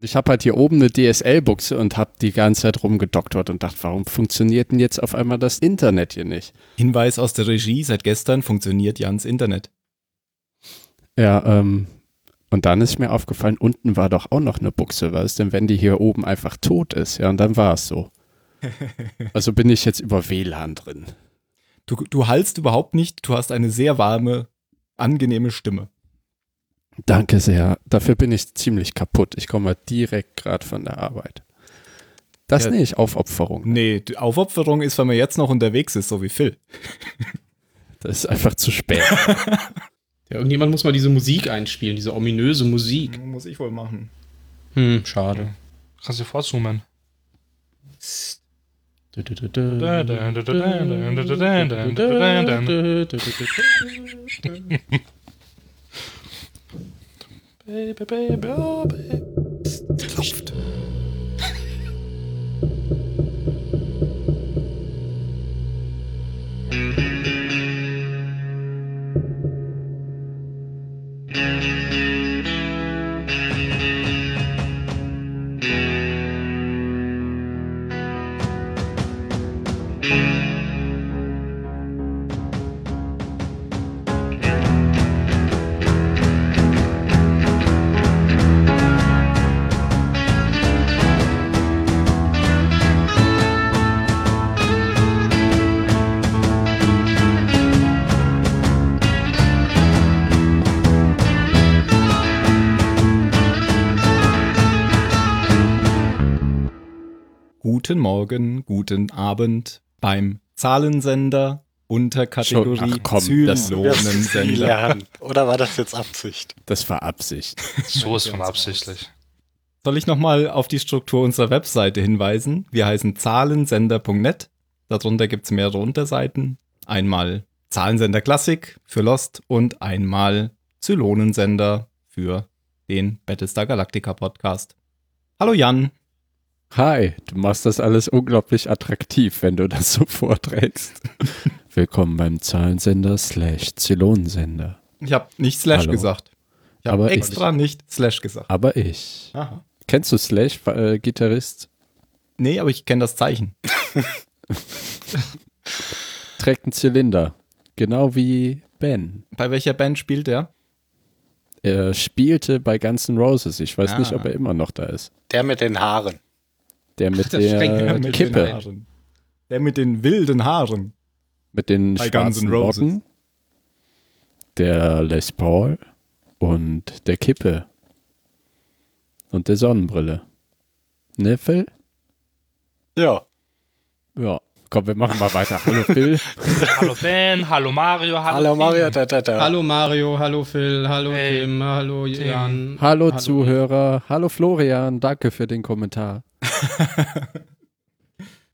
Ich habe halt hier oben eine DSL-Buchse und habe die ganze Zeit rumgedoktert und dachte, warum funktioniert denn jetzt auf einmal das Internet hier nicht? Hinweis aus der Regie, seit gestern funktioniert Jans Internet. Ja, ähm, und dann ist mir aufgefallen, unten war doch auch noch eine Buchse, was denn, wenn die hier oben einfach tot ist? Ja, und dann war es so. Also bin ich jetzt über WLAN drin. Du, du hallst überhaupt nicht, du hast eine sehr warme, angenehme Stimme. Danke sehr. Dafür bin ich ziemlich kaputt. Ich komme direkt gerade von der Arbeit. Das Ja. nenne ich Aufopferung. Nee, die Aufopferung ist, wenn man jetzt noch unterwegs ist, so wie Phil. Das ist einfach zu spät. Ja, irgendjemand muss mal diese Musik einspielen, diese ominöse Musik. Muss ich wohl machen. Hm, schade. Kannst du vorzoomen. Baby, baby, oh, baby. Morgen, guten Abend beim Zahlensender unter Kategorie Schon- ach komm, Zylonensender. Oder war das jetzt Absicht? Das war Absicht. So ist von absichtlich. Soll ich nochmal auf die Struktur unserer Webseite hinweisen? Wir heißen zahlensender.net. Darunter gibt es mehrere Unterseiten. Einmal Zahlensender Klassik für Lost und einmal Zylonensender für den Battlestar Galactica Podcast. Hallo Jan. Hi, du machst das alles unglaublich attraktiv, wenn du das so vorträgst. Willkommen beim Zahlensender slash Zylonensender. Ich habe nicht Slash Hallo. gesagt. Ich habe Aber ich- extra nicht Slash gesagt. Aber ich. Aha. Kennst du Slash, äh, Gitarrist? Nee, aber ich kenne das Zeichen. Trägt einen Zylinder. Genau wie Ben. Bei welcher Band spielt er? Er spielte bei Guns N' Roses. Ich weiß Ah. nicht, ob er immer noch da ist. Der mit den Haaren. Der mit schränkt der mich mit Kippe. Der mit den wilden Haaren. Mit den Bei schwarzen N' Roses. Locken. Der Les Paul und der Kippe. Und der Sonnenbrille. Ne, Phil? Ja. Ja. Komm, wir machen mal weiter. Hallo Phil. Hallo Ben, hallo Mario, hallo, Hallo Tim. Mario, da, da, da. Hallo Mario, hallo Phil, hallo Hey, Tim, hallo Jan. Hallo, Zuhörer. Hallo Florian. Danke für den Kommentar.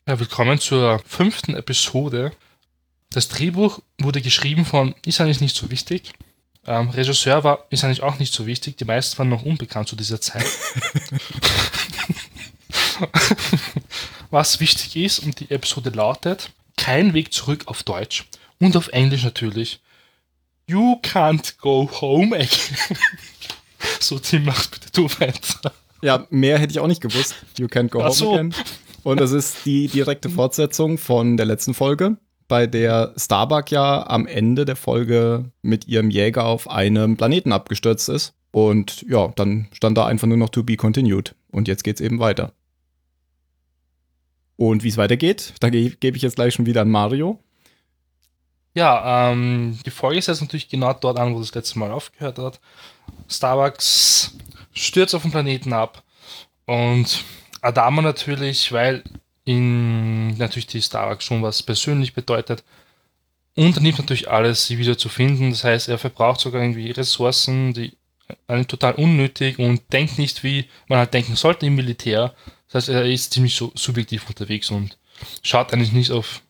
Ja, willkommen zur fünften Episode. Das Drehbuch wurde geschrieben von, ist eigentlich nicht so wichtig. Ähm, Regisseur war, ist eigentlich auch nicht so wichtig. Die meisten waren noch unbekannt zu dieser Zeit. Was wichtig ist und die Episode lautet, kein Weg zurück auf Deutsch und auf Englisch natürlich. You can't go home again. so, Tim, mach bitte du weiter. Ja, mehr hätte ich auch nicht gewusst. You can't go Ach home so. again. Und das ist die direkte Fortsetzung von der letzten Folge, bei der Starbuck ja am Ende der Folge mit ihrem Jäger auf einem Planeten abgestürzt ist. Und ja, dann stand da einfach nur noch to be continued. Und jetzt geht's eben weiter. Und wie es weitergeht, da ge gebe ich jetzt gleich schon wieder an Mario. Ja, ähm, die Folge ist jetzt natürlich genau dort an, wo das letzte Mal aufgehört hat. Starbucks stürzt auf den Planeten ab und Adama natürlich, weil ihn natürlich die Starbucks schon was persönlich bedeutet, unternimmt natürlich alles, sie wieder zu finden. Das heißt, er verbraucht sogar irgendwie Ressourcen, die eigentlich total unnötig und denkt nicht, wie man halt denken sollte im Militär. Das heißt, er ist ziemlich so subjektiv unterwegs und schaut eigentlich nicht auf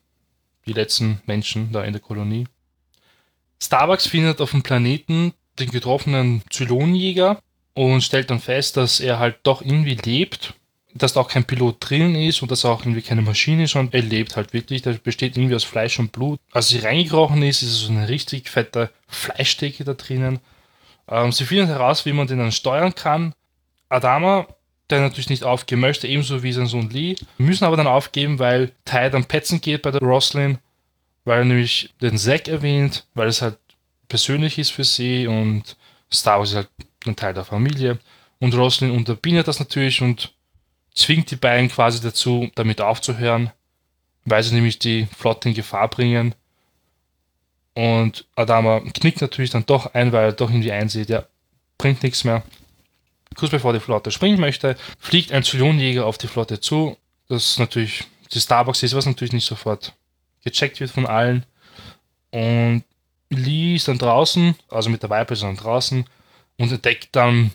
die letzten Menschen da in der Kolonie. Starbucks findet auf dem Planeten den getroffenen Zylonenjäger und stellt dann fest, dass er halt doch irgendwie lebt, dass da auch kein Pilot drin ist und dass er auch irgendwie keine Maschine ist, sondern er lebt halt wirklich. Der besteht irgendwie aus Fleisch und Blut. Als sie reingekrochen ist, ist so eine richtig fette Fleischdecke da drinnen. Ähm, sie finden heraus, wie man den dann steuern kann. Adama der natürlich nicht aufgeben möchte, ebenso wie sein Sohn Lee, müssen aber dann aufgeben, weil Ty dann petzen geht bei der Roslyn, weil er nämlich den Zack erwähnt, weil es halt persönlich ist für sie und Star Wars ist halt ein Teil der Familie. Und Roslyn unterbindet das natürlich und zwingt die beiden quasi dazu, damit aufzuhören, weil sie nämlich die Flotte in Gefahr bringen. Und Adama knickt natürlich dann doch ein, weil er doch irgendwie einsieht, ja, bringt nichts mehr. Kurz bevor die Flotte springen möchte, fliegt ein Zylonjäger auf die Flotte zu. Das natürlich die Starbucks ist, was natürlich nicht sofort gecheckt wird von allen. Und Lee ist dann draußen, also mit der Viper ist dann draußen und entdeckt dann,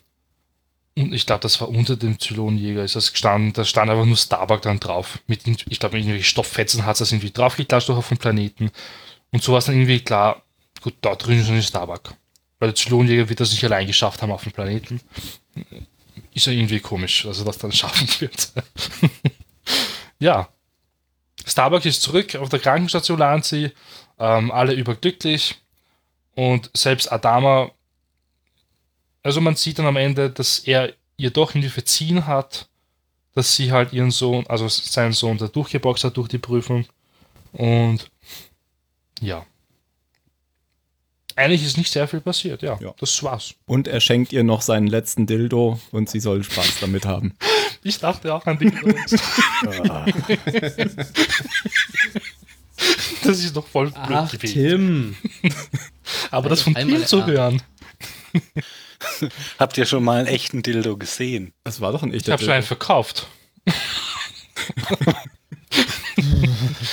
und ich glaube, das war unter dem Zylonjäger, ist das gestanden, da stand einfach nur Starbuck dann drauf. Mit, ich glaube, mit irgendwelchen Stofffetzen hat es das irgendwie draufgeklatscht auf den Planeten. Und so war es dann irgendwie klar, gut, da drin ist ein Starbuck. Weil der Zylonjäger wird das nicht allein geschafft haben auf dem Planeten. Ist ja irgendwie komisch, dass er das dann schaffen wird. ja. Starbuck ist zurück auf der Krankenstation, sie. Ähm, alle überglücklich. Und selbst Adama, also man sieht dann am Ende, dass er ihr doch irgendwie verziehen hat, dass sie halt ihren Sohn, also seinen Sohn da durchgeboxt hat durch die Prüfung. Und ja. Eigentlich ist nicht sehr viel passiert, ja. Ja. Das war's. Und er schenkt ihr noch seinen letzten Dildo und sie soll Spaß damit haben. Ich dachte auch an die Das ist doch voll blöd Ach, gewesen. Tim. Aber das von dir zu hören. Habt ihr schon mal einen echten Dildo gesehen? Das war doch ein Ich echter habe schon einen verkauft.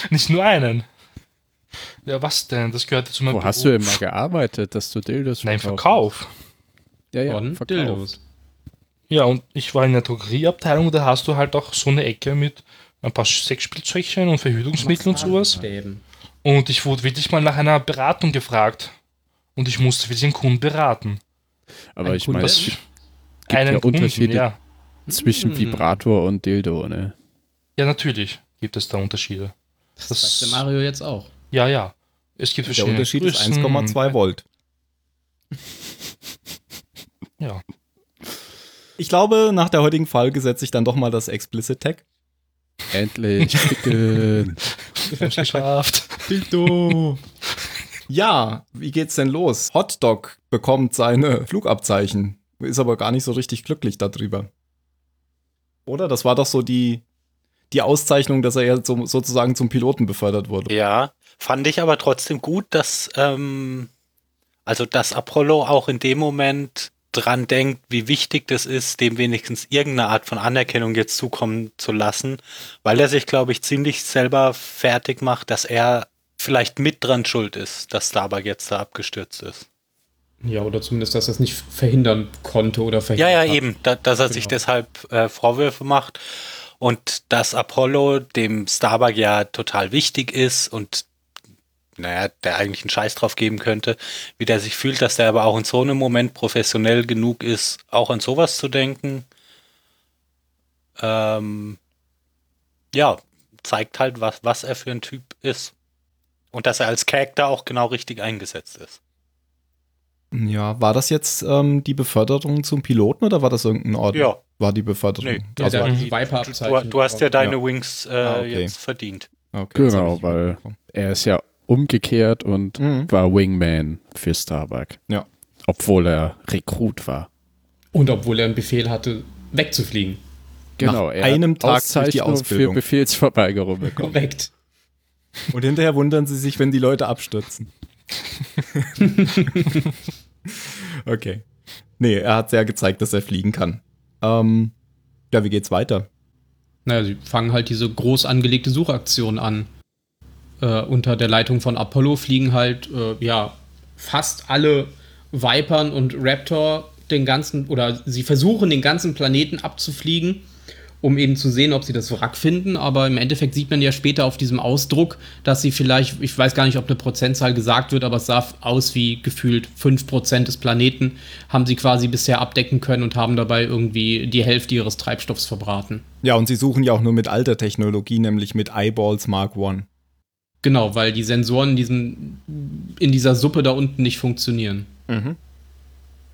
Nicht nur einen. Ja, was denn? Das gehört zu meinem Wo hast du immer gearbeitet, dass du Dildos Nein? Verkauf. Ja, ja, verkauft. Dildos. Ja, und ich war in der Drogerieabteilung, da hast du halt auch so eine Ecke mit ein paar Sexspielzeugchen und Verhütungsmittel und sowas. Stäben. Und ich wurde wirklich mal nach einer Beratung gefragt. Und ich musste wirklich einen Kunden beraten. Aber Ein ich meine, es gibt einen ja Unterschiede ja. zwischen Hm. Vibrator und Dildo, ne? Ja, natürlich gibt es da Unterschiede. Das Das- sagt der Mario jetzt auch. Ja, ja. Es gibt Der Unterschied ist Größen 1,2 Volt. Ja. Ich glaube, nach der heutigen Folge setze ich dann doch mal das Explicit Tag. Endlich geschafft. Dildo. Ja, wie geht's denn los? Hotdog bekommt seine Flugabzeichen, ist aber gar nicht so richtig glücklich darüber. Oder? Das war doch so die, die Auszeichnung, dass er ja so, sozusagen zum Piloten befördert wurde. Ja, fand ich aber trotzdem gut, dass ähm, also dass Apollo auch in dem Moment dran denkt, wie wichtig das ist, dem wenigstens irgendeine Art von Anerkennung jetzt zukommen zu lassen, weil er sich, glaube ich, ziemlich selber fertig macht, dass er vielleicht mit dran schuld ist, dass Starbuck jetzt da abgestürzt ist. Ja, oder zumindest, dass er es nicht verhindern konnte oder Ja, verhindert ja, hat. eben, da, dass er sich Genau. deshalb äh, Vorwürfe macht und dass Apollo dem Starbuck ja total wichtig ist und naja, der eigentlich einen Scheiß drauf geben könnte, wie der sich fühlt, dass der aber auch in so einem Moment professionell genug ist, auch an sowas zu denken. Ähm, ja, zeigt halt, was, was er für ein Typ ist. Und dass er als Charakter auch genau richtig eingesetzt ist. Ja, war das jetzt ähm, die Beförderung zum Piloten oder war das irgendein Ort? Ja. War die Beförderung? Nee, Ja, also, war hat die, die Du, du hast ja deine Ja. Wings äh, Ah, okay. jetzt verdient. okay, Genau, weil er ist ja umgekehrt und Mhm. war Wingman für Starbuck. Ja. Obwohl er Rekrut war. Und obwohl er einen Befehl hatte, wegzufliegen. Genau, Nach er einem hat Tag durch die Auszeichnung Ausbildung. für Befehlsverweigerung bekommen. Korrekt. Und hinterher wundern sie sich, wenn die Leute abstürzen. okay. Nee, er hat ja gezeigt, dass er fliegen kann. Ähm, ja, wie geht's weiter? Naja, sie fangen halt diese groß angelegte Suchaktion an. Äh, unter der Leitung von Apollo fliegen halt, äh, ja, fast alle Vipern und Raptor den ganzen, oder sie versuchen den ganzen Planeten abzufliegen, um eben zu sehen, ob sie das Wrack finden. Aber im Endeffekt sieht man ja später auf diesem Ausdruck, dass sie vielleicht, ich weiß gar nicht, ob eine Prozentzahl gesagt wird, aber es sah aus wie gefühlt 5% des Planeten, haben sie quasi bisher abdecken können und haben dabei irgendwie die Hälfte ihres Treibstoffs verbraten. Ja, und sie suchen ja auch nur mit alter Technologie, nämlich mit Eyeballs Mark I. Genau, weil die Sensoren in, diesem, in dieser Suppe da unten nicht funktionieren.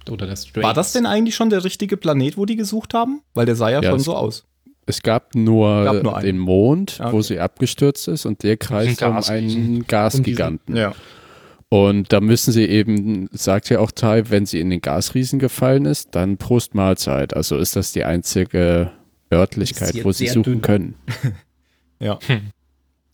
Oder der Straits. War das denn eigentlich schon der richtige Planet, wo die gesucht haben? Weil der sah ja, Ja, schon so aus. Es gab nur, Gab nur den Mond, Ah, wo okay. sie abgestürzt ist und der kreist um einen Gasgiganten. Ja. Und da müssen sie eben, sagt ja auch Tai, wenn sie in den Gasriesen gefallen ist, dann Prost Mahlzeit. Also ist das die einzige Örtlichkeit, wo sie suchen dünn. können. Ja.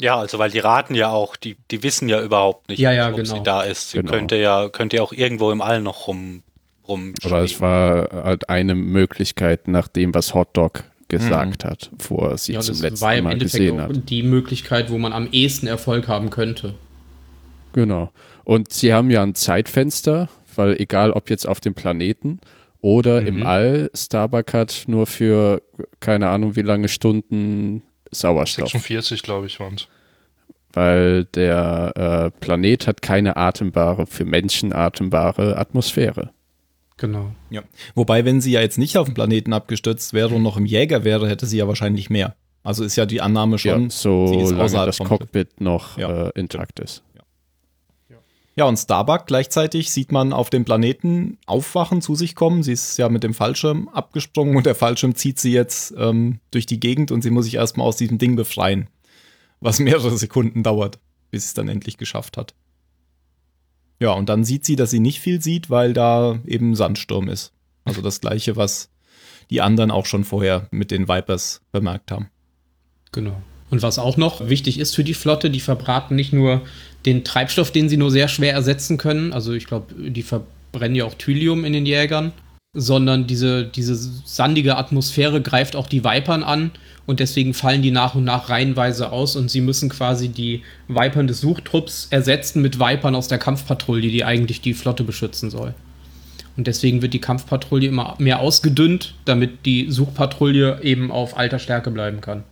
Ja, also weil die raten ja auch, die, die wissen ja überhaupt nicht, Ja, ja, ob genau. sie da ist. Sie Genau. könnte ja, könnte ja auch irgendwo im All noch rum, rum Aber es war halt eine Möglichkeit, nach dem, was Hotdog gesagt hat, wo er sie ja, zum das letzten war im Mal Endeffekt gesehen auch hat. die Möglichkeit, wo man am ehesten Erfolg haben könnte. Genau. Und sie haben ja ein Zeitfenster, weil egal ob jetzt auf dem Planeten oder Mhm. im All, Starbuck hat nur für keine Ahnung wie lange Stunden Sauerstoff. 46, glaube ich, waren Weil der äh, Planet hat keine atembare, für Menschen atembare Atmosphäre. Genau. ja. Wobei, wenn sie ja jetzt nicht auf dem Planeten abgestürzt wäre und noch im Jäger wäre, hätte sie ja wahrscheinlich mehr. Also ist ja die Annahme schon. ja, so das Cockpit noch Ja. äh, intakt ist. Ja, und Starbuck gleichzeitig sieht man auf dem Planeten aufwachen, zu sich kommen. Sie ist ja mit dem Fallschirm abgesprungen und der Fallschirm zieht sie jetzt ähm, durch die Gegend und sie muss sich erstmal aus diesem Ding befreien. Was mehrere Sekunden dauert, bis sie es dann endlich geschafft hat. Ja, und dann sieht sie, dass sie nicht viel sieht, weil da eben Sandsturm ist. Also das gleiche, was die anderen auch schon vorher mit den Vipers bemerkt haben. Genau. Und was auch noch wichtig ist für die Flotte, die verbraten nicht nur den Treibstoff, den sie nur sehr schwer ersetzen können, also ich glaube, die verbrennen ja auch Thylium in den Jägern, sondern diese, diese sandige Atmosphäre greift auch die Vipern an und deswegen fallen die nach und nach reihenweise aus und sie müssen quasi die Vipern des Suchtrupps ersetzen mit Vipern aus der Kampfpatrouille, die eigentlich die Flotte beschützen soll. Und deswegen wird die Kampfpatrouille immer mehr ausgedünnt, damit die Suchpatrouille eben auf alter Stärke bleiben kann.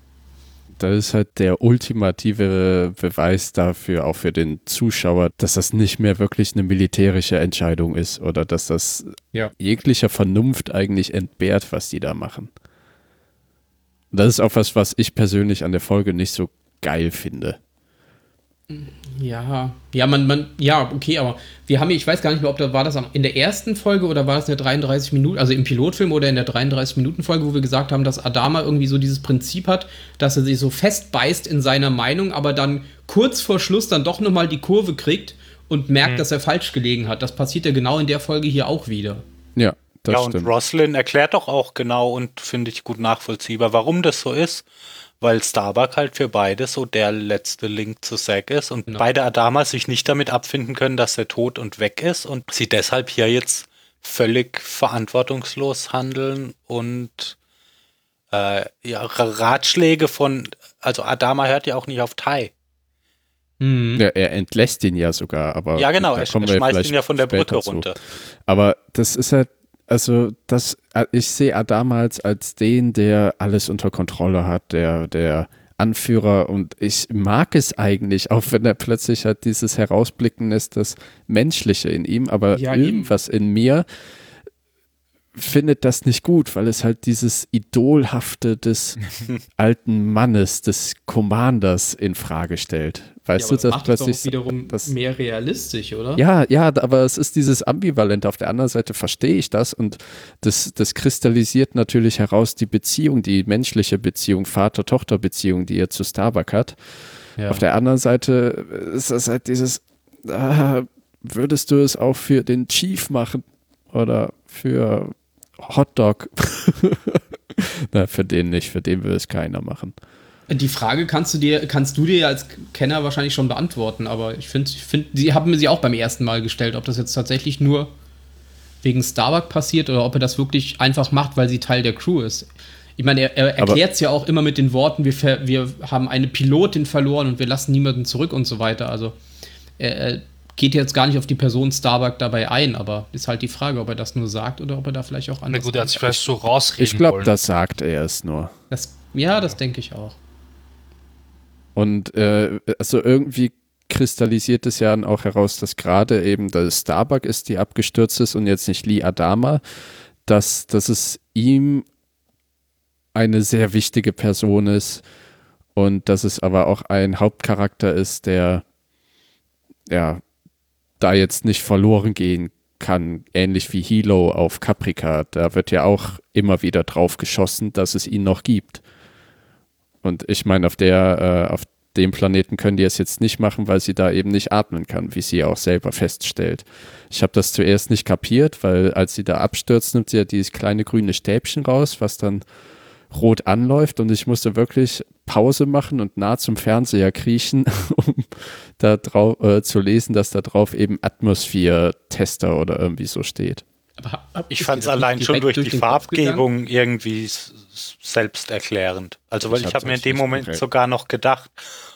Das ist halt der ultimative Beweis dafür, auch für den Zuschauer, dass das nicht mehr wirklich eine militärische Entscheidung ist oder dass das Ja. jeglicher Vernunft eigentlich entbehrt, was die da machen. Das ist auch was, was ich persönlich an der Folge nicht so geil finde. Ja, ja, man, man, ja, okay, aber wir haben, hier- ich weiß gar nicht mehr, ob da war das in der ersten Folge oder war das in der 33 Minuten, also im Pilotfilm oder in der 33 Minuten Folge, wo wir gesagt haben, dass Adama irgendwie so dieses Prinzip hat, dass er sich so festbeißt in seiner Meinung, aber dann kurz vor Schluss dann doch nochmal die Kurve kriegt und merkt, dass er falsch gelegen hat. Das passiert ja genau in der Folge hier auch wieder. Ja, das ja, und stimmt. Roslyn erklärt doch auch genau und finde ich gut nachvollziehbar, warum das so ist. Weil Starbuck halt für beide so der letzte Link zu Zack ist und Genau. beide Adama sich nicht damit abfinden können, dass er tot und weg ist und sie deshalb hier jetzt völlig verantwortungslos handeln und äh, ja, Ratschläge von, also Adama hört ja auch nicht auf Tai. Mhm. Ja, er entlässt ihn ja sogar, aber Ja, genau, er, er schmeißt vielleicht ihn ja von der Brücke zu. runter. Aber das ist halt, also das, ich sehe Adama als, als den, der alles unter Kontrolle hat, der, der Anführer und ich mag es eigentlich, auch wenn er plötzlich halt dieses Herausblicken ist, das Menschliche in ihm, aber Ja, eben. irgendwas in mir findet das nicht gut, weil es halt dieses Idolhafte des alten Mannes, des Commanders in Frage stellt. Weißt Ja, du, dass macht plötzlich doch wiederum das, mehr realistisch, oder? ja, ja, aber es ist dieses Ambivalente. Auf der anderen Seite verstehe ich das und das, das kristallisiert natürlich heraus die Beziehung, die menschliche Beziehung, Vater-Tochter-Beziehung, die er zu Starbuck hat. Ja. Auf der anderen Seite ist das halt dieses, ah, würdest du es auch für den Chief machen oder für Hotdog? Na, für den nicht, für den will es keiner machen. Die Frage kannst du dir, kannst du dir ja als Kenner wahrscheinlich schon beantworten, aber ich finde, ich find, sie haben mir sie auch beim ersten Mal gestellt, ob das jetzt tatsächlich nur wegen Starbuck passiert oder ob er das wirklich einfach macht, weil sie Teil der Crew ist. Ich meine, er, er erklärt es ja auch immer mit den Worten, wir, ver, wir haben eine Pilotin verloren und wir lassen niemanden zurück und so weiter. Also er, er geht jetzt gar nicht auf die Person Starbuck dabei ein, aber ist halt die Frage, ob er das nur sagt oder ob er da vielleicht auch Na anders gut, er hat sich vielleicht so rausreden Ich glaube, das sagt er es nur. das, Ja, das denke ich auch. Und äh, also irgendwie kristallisiert es ja dann auch heraus, dass gerade eben das Starbuck ist, die abgestürzt ist und jetzt nicht Lee Adama, dass, dass es ihm eine sehr wichtige Person ist und dass es aber auch ein Hauptcharakter ist, der ja da jetzt nicht verloren gehen kann, ähnlich wie Hilo auf Caprica. Da wird ja auch immer wieder drauf geschossen, dass es ihn noch gibt. Und ich meine, auf der, äh, auf dem Planeten können die es jetzt nicht machen, weil sie da eben nicht atmen kann, wie sie auch selber feststellt. Ich habe das zuerst nicht kapiert, weil als sie da abstürzt, nimmt sie ja dieses kleine grüne Stäbchen raus, was dann rot anläuft und ich musste wirklich Pause machen und nah zum Fernseher kriechen, um da drauf äh, zu lesen, dass da drauf eben Atmosphäre-Tester oder irgendwie so steht. ich fand es allein schon durch, durch die Farbgebung irgendwie selbsterklärend. Also weil ich, ich habe mir in dem Moment konkret. sogar noch gedacht,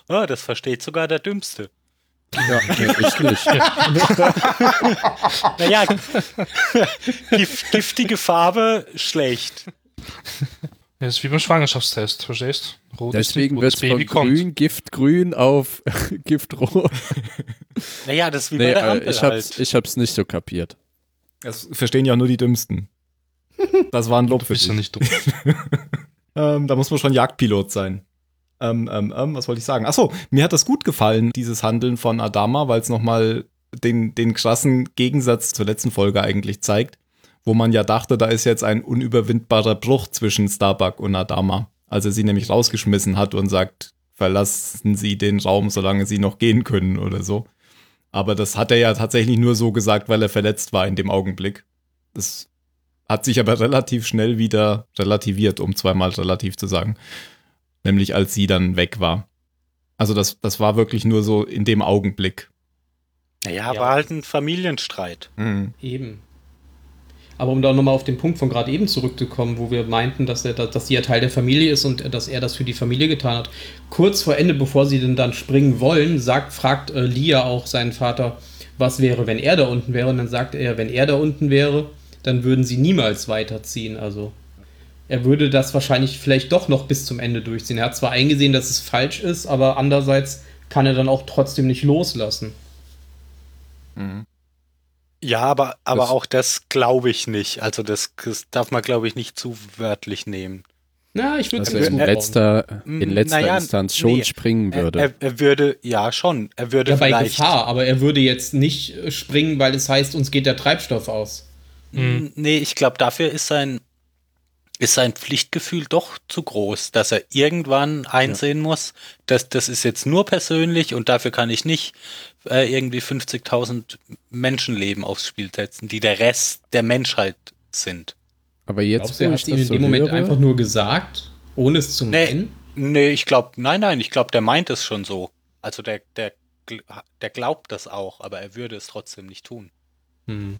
oh, das versteht sogar der Dümmste. Ja, ich nicht. naja, giftige Farbe schlecht. Das ist wie beim Schwangerschaftstest, verstehst Rot Deswegen wird es von kommt. grün, Giftgrün auf Giftrot. Naja, das ist wie nee, bei der Ampel ich, hab's, halt. ich hab's nicht so kapiert. Das verstehen ja nur die Dümmsten. Das war ein Lob für dich. ja nicht dumm. ähm, da muss man schon Jagdpilot sein. Ähm, ähm, ähm, was wollte ich sagen? Achso, mir hat das gut gefallen, dieses Handeln von Adama, weil es nochmal den, den krassen Gegensatz zur letzten Folge eigentlich zeigt wo man ja dachte, da ist jetzt ein unüberwindbarer Bruch zwischen Starbuck und Adama. Als er sie nämlich rausgeschmissen hat und sagt, verlassen Sie den Raum, solange Sie noch gehen können oder so. Aber das hat er ja tatsächlich nur so gesagt, weil er verletzt war in dem Augenblick. Das hat sich aber relativ schnell wieder relativiert, um zweimal relativ zu sagen. Nämlich als sie dann weg war. Also das, das war wirklich nur so in dem Augenblick. Naja, ja. war halt ein Familienstreit. Mhm. Eben. Aber um da nochmal auf den Punkt von gerade eben zurückzukommen, wo wir meinten, dass, er, dass sie ja Teil der Familie ist und dass er das für die Familie getan hat. Kurz vor Ende, bevor sie denn dann springen wollen, sagt, fragt äh, Lia auch seinen Vater, was wäre, wenn er da unten wäre. Und dann sagt er, wenn er da unten wäre, dann würden sie niemals weiterziehen. Also er würde das wahrscheinlich vielleicht doch noch bis zum Ende durchziehen. Er hat zwar eingesehen, dass es falsch ist, aber andererseits kann er dann auch trotzdem nicht loslassen. Mhm. Ja, aber, aber auch das glaube ich nicht. Also das, das darf man, glaube ich, nicht zu wörtlich nehmen. Na, ich würde also in letzter, in letzter naja, Instanz schon nee, springen würde. Er, er, würde, ja schon, er würde ja, bei Gefahr, aber er würde jetzt nicht äh, springen, weil es heißt, uns geht der Treibstoff aus. Mhm. Nee, ich glaube, dafür ist sein, ist sein Pflichtgefühl doch zu groß, dass er irgendwann einsehen ja. muss, dass das ist jetzt nur persönlich und dafür kann ich nicht äh, irgendwie 50.000 Menschenleben aufs Spiel setzen, die der Rest der Menschheit sind. Aber jetzt Glaubst du, er hat ihm in so dem Moment einfach nur gesagt, ohne es zu meinen? Nee, nee ich glaube, nein, nein, ich glaube, der meint es schon so. Also der, der, der glaubt das auch, aber er würde es trotzdem nicht tun. Hm.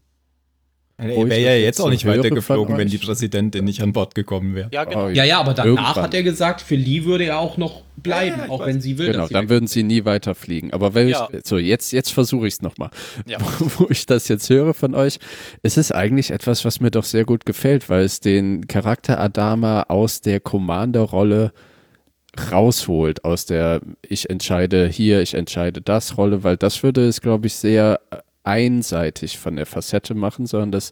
Er wäre ja jetzt auch nicht weitergeflogen, wenn die Präsidentin nicht an Bord gekommen wäre. Ja, genau. ja, ja, aber danach Irgendwann. hat er gesagt, für Lee würde er auch noch bleiben, ja, auch weiß. wenn sie will. Genau, dann würden sie nie weiterfliegen. Aber wenn ja. ich, so jetzt, jetzt versuche ich es nochmal. Ja. Wo ich das jetzt höre von euch, es ist eigentlich etwas, was mir doch sehr gut gefällt, weil es den Charakter Adama aus der Commander-Rolle rausholt, aus der ich entscheide hier, ich entscheide das Rolle, weil das würde es, glaube ich, sehr einseitig von der Facette machen, sondern das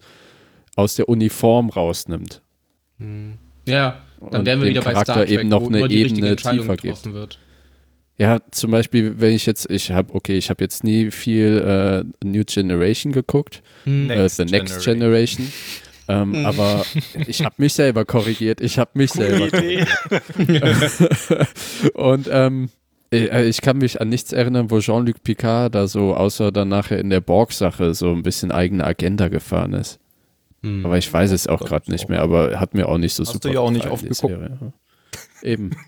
aus der Uniform rausnimmt. Hm. Ja, dann wären wir wieder bei Charakter Star Trek, eben noch eine Ebene tiefer gibt. Wird. Ja, zum Beispiel, wenn ich jetzt, ich habe, okay, ich habe jetzt nie viel äh, New Generation geguckt, hm. äh, The Next Generation. Generation. Ähm, hm. aber ich habe mich selber korrigiert. Ich habe mich Gute selber. Und ähm, äh, äh, ich kann mich an nichts erinnern, wo Jean-Luc Picard da so, außer dann nachher in der Borg-Sache, so ein bisschen eigene Agenda gefahren ist. Hm. Aber ich weiß es auch gerade nicht mehr, aber hat mir auch nicht so Hast super. Hast du ja auch nicht aufgeguckt. Eben.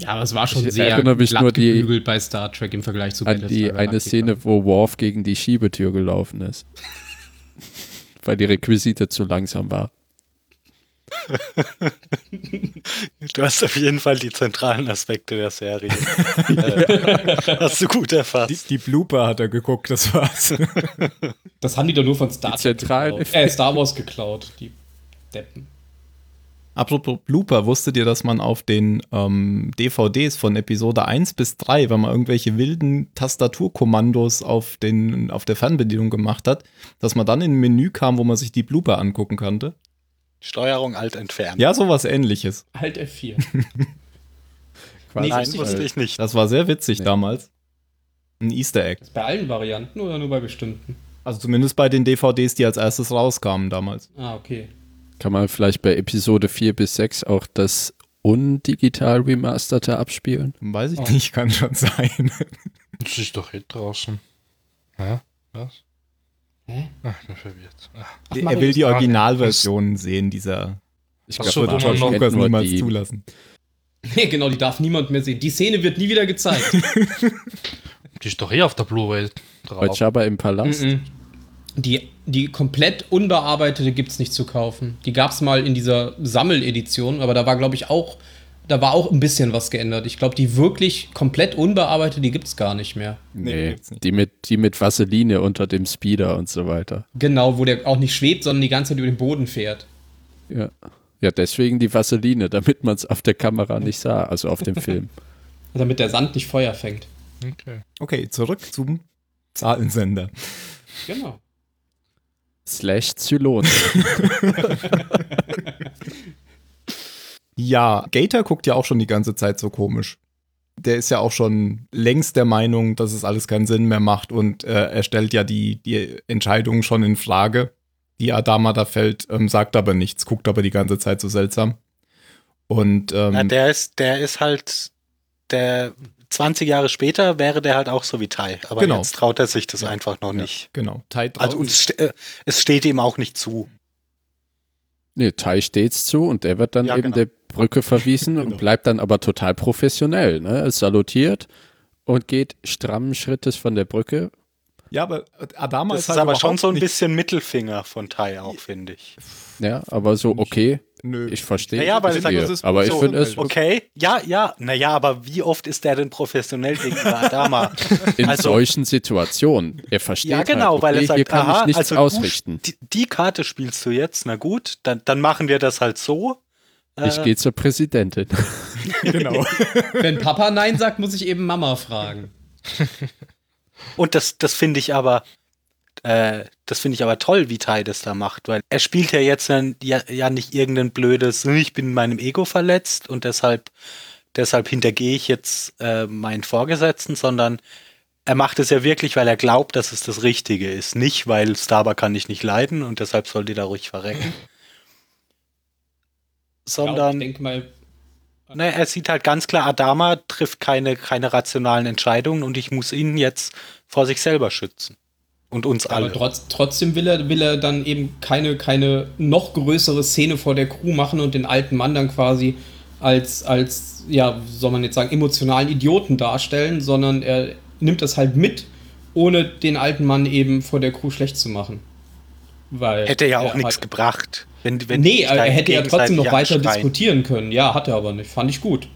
Ja, aber es war schon ich sehr erinnere mich nur die, bei Star Trek im Vergleich zu an die eine Szene, wo Worf gegen die Schiebetür gelaufen ist. Weil die Requisite zu langsam war. du hast auf jeden Fall die zentralen Aspekte der Serie. äh, hast du gut erfasst. Die, die, Blooper hat er geguckt, das war's. das haben die doch nur von Star, geklaut. Äh, Star Wars geklaut, die Deppen. Apropos Blooper, wusstet ihr, dass man auf den ähm, DVDs von Episode 1 bis 3, wenn man irgendwelche wilden Tastaturkommandos auf, den, auf der Fernbedienung gemacht hat, dass man dann in ein Menü kam, wo man sich die Blooper angucken konnte? Steuerung Alt entfernen. Ja, sowas ähnliches. Alt F4. Quasi Nein, wusste ich nicht. Das war sehr witzig nee. damals. Ein Easter Egg. Bei allen Varianten oder nur bei bestimmten? Also zumindest bei den DVDs, die als erstes rauskamen damals. Ah, okay. Kann man vielleicht bei Episode 4 bis 6 auch das undigital remasterte abspielen? Weiß ich Oh. nicht, kann schon sein. Das ist doch eh draußen. Ja, was? Hä? Ach, ich bin verwirrt. Ach, er will die. Originalversion sehen, dieser. Ich Ach glaub, so, wird George Lucas nur niemals die- zulassen. Nee, genau, die darf niemand mehr sehen. Die Szene wird nie wieder gezeigt. Die ist doch eh auf der Blu-ray Bei drauf. Jabba im Palast. Mhm. Die, die komplett unbearbeitete gibt es nicht zu kaufen. Die gab es mal in dieser Sammeledition, aber da war, glaube ich, auch, da war auch ein bisschen was geändert. Ich glaube, die wirklich komplett unbearbeitete, die gibt es gar nicht mehr. Nee, gibt's nicht. die mit, die mit Vaseline unter dem Speeder und so weiter. Genau, wo der auch nicht schwebt, sondern die ganze Zeit über den Boden fährt. Ja. Ja, deswegen die Vaseline, damit man es auf der Kamera nicht sah, also auf dem Film. Damit der Sand nicht Feuer fängt. Okay. Okay, zurück zum Zahlensender. Genau. Slash Zylon. Ja, Gator guckt ja auch schon die ganze Zeit so komisch. Der ist ja auch schon längst der Meinung, dass es alles keinen Sinn mehr macht und äh, er stellt ja die, die Entscheidung schon in Frage, die Adama da fällt, ähm, sagt aber nichts, guckt aber die ganze Zeit so seltsam. Und ähm, Ja, der ist, der ist halt, der 20 Jahre später wäre der halt auch so wie Tai. Aber Genau. jetzt traut er sich das Ja. einfach noch ja, nicht. Genau. Tight Also ste- äh, es steht ihm auch nicht zu. Nee, Tai steht's zu und der wird dann Ja, eben genau. der Brücke verwiesen Genau. und bleibt dann aber total professionell. Ne? Es salutiert und geht strammen Schrittes von der Brücke. Ja, aber Adama Das ist ist halt aber schon so ein bisschen Mittelfinger von Tai auch, finde ich. Ja, aber so, okay, Nö. ich verstehe. Naja, weil ich ich verstehe. aber ich so, finde es Okay, ja, ja, naja, aber wie oft ist der denn professionell gegenüber Adama? in also- solchen Situationen. Er versteht Ja, genau, halt, weil er okay, sagt, hier kann aha, ich nichts also du, ausrichten. die, die Karte spielst du jetzt, na gut, dann, dann machen wir das halt so. Ich Äh, gehe zur Präsidentin. genau. Wenn Papa Nein sagt, muss ich eben Mama fragen. Und das, das finde ich aber, äh, das finde ich aber toll, wie Tai das da macht, weil er spielt ja jetzt dann ja, ja nicht irgendein blödes, "Hm, ich bin in meinem Ego verletzt und deshalb, deshalb hintergehe ich jetzt äh, meinen Vorgesetzten, sondern er macht es ja wirklich, weil er glaubt, dass es das Richtige ist. Nicht, weil Starbuck kann ich nicht leiden und deshalb soll die da ruhig verrecken. ich Sondern, denke mal, ne, er sieht halt ganz klar, Adama trifft keine, keine rationalen Entscheidungen und ich muss ihn jetzt vor sich selber schützen. Und uns aber alle. trotz, trotzdem will er, will er dann eben keine, keine noch größere Szene vor der Crew machen und den alten Mann dann quasi als, als, ja, soll man jetzt sagen, emotionalen Idioten darstellen, sondern er nimmt das halt mit, ohne den alten Mann eben vor der Crew schlecht zu machen. Weil Hätte ja auch nichts halt- gebracht. Wenn, wenn Nee, er hätte ja trotzdem noch weiter anschreien. diskutieren können. Ja, hat er aber nicht. Fand ich gut.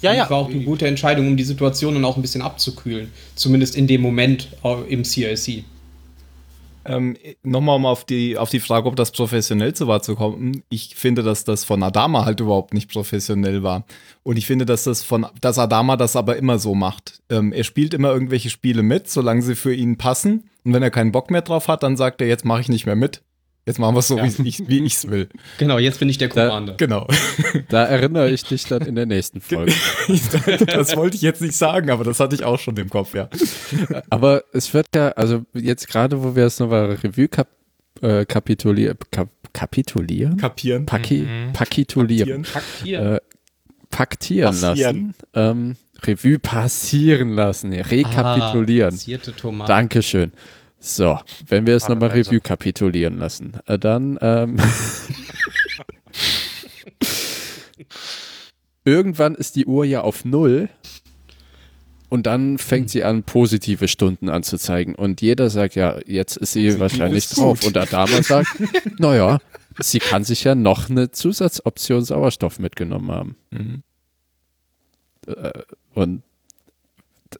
Ja, Fand ja. War auch eine gute Entscheidung, um die Situation dann auch ein bisschen abzukühlen. Zumindest in dem Moment äh, im CIC. Ähm, Nochmal um auf die, auf die Frage, ob das professionell so war, zu kommen. Ich finde, dass das von Adama halt überhaupt nicht professionell war. Und ich finde, dass das von, dass Adama das aber immer so macht. Ähm, er spielt immer irgendwelche Spiele mit, solange sie für ihn passen. Und wenn er keinen Bock mehr drauf hat, dann sagt er, jetzt mache ich nicht mehr mit. Jetzt machen wir es so, wie ich ich's will. Genau, jetzt bin ich der Da- Commander. Genau. Da erinnere ich dich dann in der nächsten Folge. das wollte ich jetzt nicht sagen, aber das hatte ich auch schon im Kopf, ja. Aber es wird ja, also jetzt gerade, wo wir es nochmal Revue kap äh, kapitulieren, kap kapitulieren? Kapieren. Paki Mhm. Pakitulieren. Paktieren. Äh, paktieren Passieren. lassen. Ähm, Revue passieren lassen. Ja, rekapitulieren. Ah, passierte Tomaten. Dankeschön. So, wenn wir es nochmal Paradiese. Revue kapitulieren lassen, äh, dann ähm, irgendwann ist die Uhr ja auf Null und dann fängt sie an, positive Stunden anzuzeigen. Und jeder sagt, ja, jetzt ist sie wahrscheinlich drauf. gut. Und Adama sagt, naja, sie kann sich ja noch eine Zusatzoption Sauerstoff mitgenommen haben. Mhm. Äh, und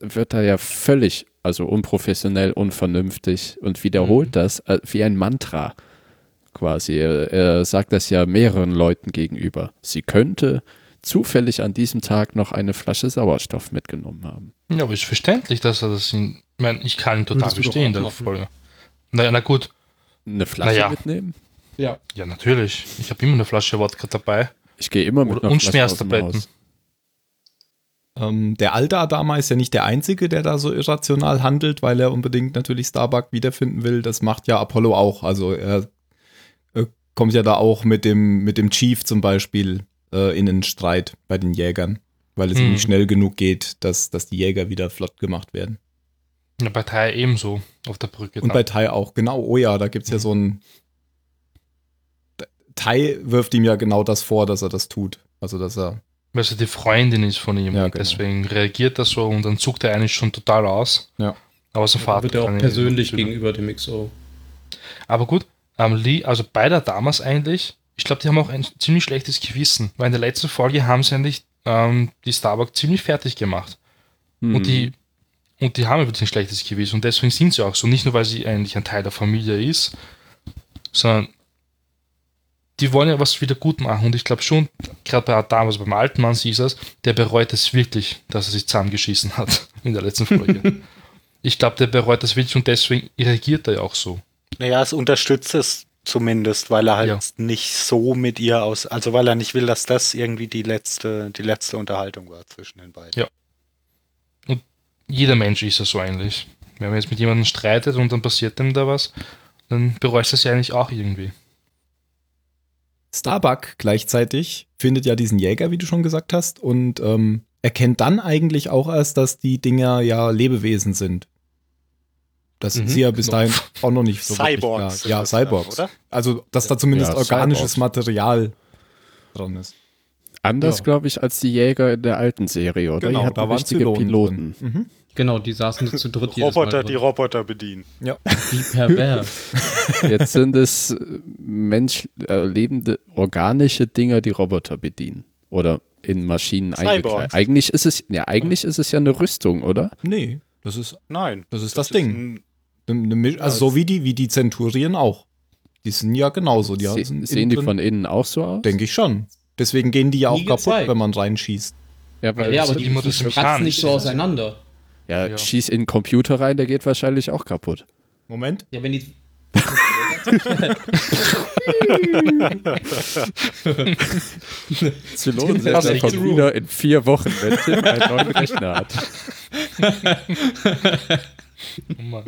wird da ja völlig, also unprofessionell, unvernünftig und wiederholt das äh, wie ein Mantra quasi. Er, er sagt das ja mehreren Leuten gegenüber. Sie könnte zufällig an diesem Tag noch eine Flasche Sauerstoff mitgenommen haben. Ja, aber ist verständlich, dass er das in. Ich meine, ich kann ihn total verstehen, der. Folge. Naja, na gut. Eine Flasche Naja. mitnehmen? Ja. Ja, natürlich. Ich habe immer eine Flasche Wodka dabei. Ich gehe immer mit Oder- einer und Flasche aus dem Schmerztabletten. Haus. Ähm, der alte Adama ist ja nicht der Einzige, der da so irrational handelt, weil er unbedingt natürlich Starbuck wiederfinden will. Das macht ja Apollo auch. Also er äh, kommt ja da auch mit dem, mit dem Chief zum Beispiel äh, in einen Streit bei den Jägern, weil es ihm Hm. nicht schnell genug geht, dass, dass die Jäger wieder flott gemacht werden. Ja, bei Tai ebenso auf der Brücke. Und dann. bei Tai auch, genau. Oh ja, da gibt es ja so ein. Tai wirft ihm ja genau das vor, dass er das tut. Also, dass er. Weil sie die Freundin ist von ihm. Ja, genau. Deswegen reagiert er so und dann zuckt er eigentlich schon total aus. Ja. Aber Vater wird er auch persönlich gegenüber dem XO. Aber gut, ähm, Lee, also beide damals eigentlich, ich glaube, die haben auch ein ziemlich schlechtes Gewissen, weil in der letzten Folge haben sie eigentlich ähm, die Starbuck ziemlich fertig gemacht. Mhm. Und die und die haben wirklich ein schlechtes Gewissen und deswegen sind sie auch so. Nicht nur, weil sie eigentlich ein Teil der Familie ist, sondern die wollen ja was wieder gut machen. Und ich glaube schon, gerade bei Adam, also beim alten Mann siehst du es, der bereut es wirklich, dass er sich zusammengeschissen hat in der letzten Folge. ich glaube, der bereut das wirklich und deswegen reagiert er ja auch so. Naja, es unterstützt es zumindest, weil er halt Ja. nicht so mit ihr aus, also weil er nicht will, dass das irgendwie die letzte, die letzte Unterhaltung war zwischen den beiden. Ja. Jeder Mensch ist ja so eigentlich. Wenn man jetzt mit jemandem streitet und dann passiert dem da was, dann bereust du es ja eigentlich auch irgendwie. Starbuck gleichzeitig findet ja diesen Jäger, wie du schon gesagt hast, und ähm, erkennt dann eigentlich auch erst, dass die Dinger ja Lebewesen sind. Das Mhm. ist ja bis dahin auch noch nicht so Cyborgs klar. sind Ja, Cyborgs. oder? Also, dass da zumindest Ja, organisches Cyborgs. Material dran ist. Anders, Ja. glaube ich, als die Jäger in der alten Serie, oder? die hatten richtige Zylonen Piloten. drin. Mhm. Genau, die saßen zu dritt jedes Roboter, die. Roboter bedienen. Wie pervers. Jetzt sind es äh, Mensch, äh, lebende, organische Dinger, die Roboter bedienen. Oder in Maschinen eingekleidet. Eigentlich ist es, ja, eigentlich ist es ja eine Rüstung, oder? Nee, das ist Nein. Das ist das Ding. ein- eine, eine also so wie die, wie die Zenturien auch. Die sind ja genauso. Die Se sind sehen die drin- von innen auch so aus? Denke ich schon. Deswegen gehen die ja auch kaputt, gezeigt. wenn man reinschießt. Ja, weil ja, das- aber die, die das mechanisch. nicht so auseinander. Ja, Ja. schieß in den Computer rein, der geht wahrscheinlich auch kaputt. Moment. Ja, wenn die. Also kommt echt wieder in vier Wochen, wenn Tim einen neuen Rechner hat. Oh Mann.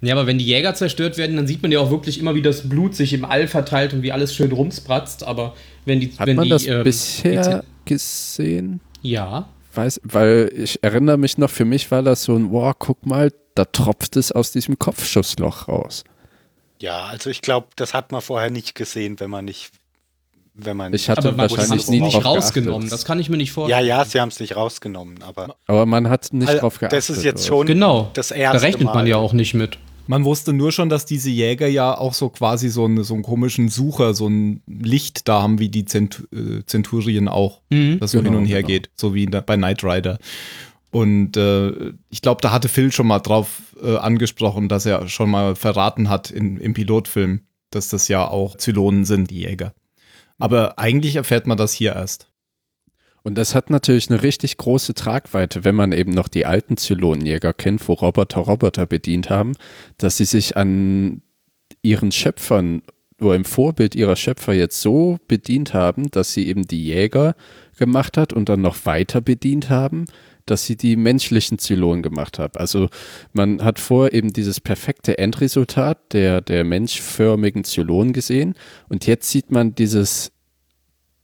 Ja, aber wenn die Jäger zerstört werden, dann sieht man ja auch wirklich immer, wie das Blut sich im All verteilt und wie alles schön rumspratzt. Aber wenn die. Hat wenn man die, das ähm, bisher gesehen? Ja. Weiß, weil ich erinnere mich noch, für mich war das so ein, wow, guck mal, da tropft es aus diesem Kopfschussloch raus. Ja, also ich glaube, das hat man vorher nicht gesehen, wenn man nicht, wenn man. Ich hatte Aber man wahrscheinlich nie nicht rausgenommen. geachtet. Das kann ich mir nicht ja, vorstellen. ja, sie haben es nicht rausgenommen, aber Aber man hat nicht Also, drauf geachtet. das ist jetzt schon Genau. das Da erste rechnet man Mal. ja auch nicht mit. Man wusste nur schon, dass diese Jäger ja auch so quasi so, eine, so einen komischen Sucher, so ein Licht da haben, wie die Zent äh, Zenturien auch, Mhm. das so Genau, hin und her genau. geht, so wie der, bei Knight Rider. Und äh, ich glaube, da hatte Phil schon mal drauf äh, angesprochen, dass er schon mal verraten hat in, im Pilotfilm, dass das ja auch Zylonen sind, die Jäger. Aber eigentlich erfährt man das hier erst. Und das hat natürlich eine richtig große Tragweite, wenn man eben noch die alten Zylonenjäger kennt, wo Roboter Roboter bedient haben, dass sie sich an ihren Schöpfern oder im Vorbild ihrer Schöpfer jetzt so bedient haben, dass sie eben die Jäger gemacht hat und dann noch weiter bedient haben, dass sie die menschlichen Zylonen gemacht haben. Also man hat vor eben dieses perfekte Endresultat der, der menschförmigen Zylonen gesehen und jetzt sieht man dieses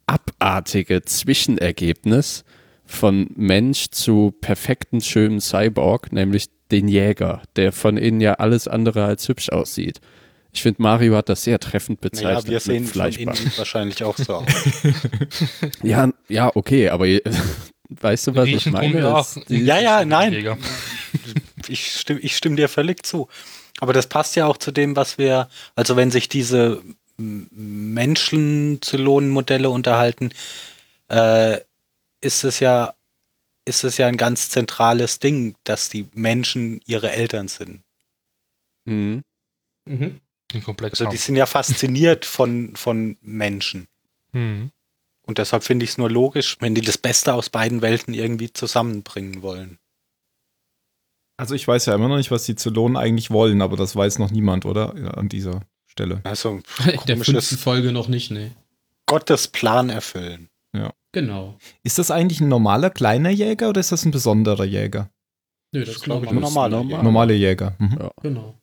abartige Zwischenergebnis von Mensch zu perfekten, schönen Cyborg, nämlich den Jäger, der von innen ja alles andere als hübsch aussieht. Ich finde, Mario hat das sehr treffend bezeichnet. Naja, wir sehen von innen wahrscheinlich auch so aus. Ja, ja, okay, aber weißt du, was ich Riechen tun meine? Ja, ja, nein. Ich stimme, ich stimme dir völlig zu. Aber das passt ja auch zu dem, was wir, also wenn sich diese m- Menschen-Zylonen-Modelle unterhalten, äh, ist es ja, ist es ja ein ganz zentrales Ding, dass die Menschen ihre Eltern sind. Mhm. Mhm. Also die sind ja fasziniert von, von Menschen. Mhm. Und deshalb finde ich es nur logisch, wenn die das Beste aus beiden Welten irgendwie zusammenbringen wollen. Also ich weiß ja immer noch nicht, was die Zylonen eigentlich wollen, aber das weiß noch niemand, oder? Ja, an dieser Stelle. Also In der fünften Folge noch nicht, nee. Gottes Plan erfüllen. Genau. Ist das eigentlich ein normaler kleiner Jäger oder ist das ein besonderer Jäger? Nö, das ist glaub ich, normal. normaler normal. Normale Jäger. Mhm. Ja. Genau.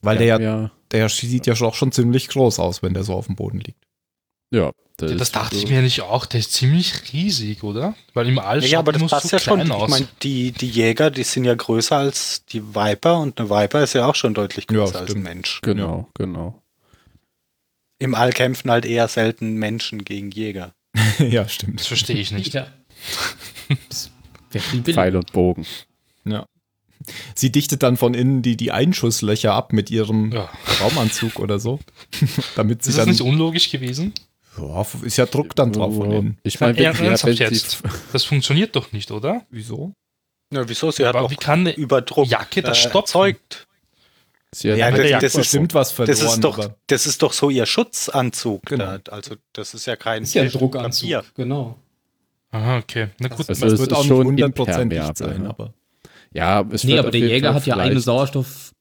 Weil der ja, ja, der sieht ja auch schon ziemlich groß aus, wenn der so auf dem Boden liegt. ja, Ja, das ist dachte so- ich mir nicht auch. Der ist ziemlich riesig, oder? Weil im All Ja, aber das passt so ja schon. klein Ich aus. meine, die, die Jäger, die sind ja größer als die Viper und eine Viper ist ja auch schon deutlich Ja, größer als ein. Mensch. Genau, genau. Im All kämpfen halt eher selten Menschen gegen Jäger. ja, das stimmt. verstehe ich nicht. Ja. Das. Pfeil und Bogen. Ja. Sie dichtet dann von innen die, die Einschusslöcher ab mit ihrem Ja. Raumanzug oder so. Damit sie Ist das dann. nicht unlogisch gewesen? Ja, ist ja Druck dann drauf von. Ich meine, Ja, ernsthaft jetzt? Das funktioniert doch nicht, oder? Wieso? Ja, wieso? Sie hat Aber auch wie kann eine Überdruck Jacke das äh, erzeugt. sie hat Ja, Ja, das- der das hat ist- bestimmt was verloren. Das ist, doch, das ist doch so ihr Schutzanzug. Genau. Da. Also das ist ja kein Ist ja ein Papier. Druckanzug. Genau. Aha, okay. Na gut, Also es es wird auch schon nicht hundertprozentig impermeabel, sein, ne? aber. ja, es Nee, wird aber der Jäger hat ja vielleicht- Sauerstoff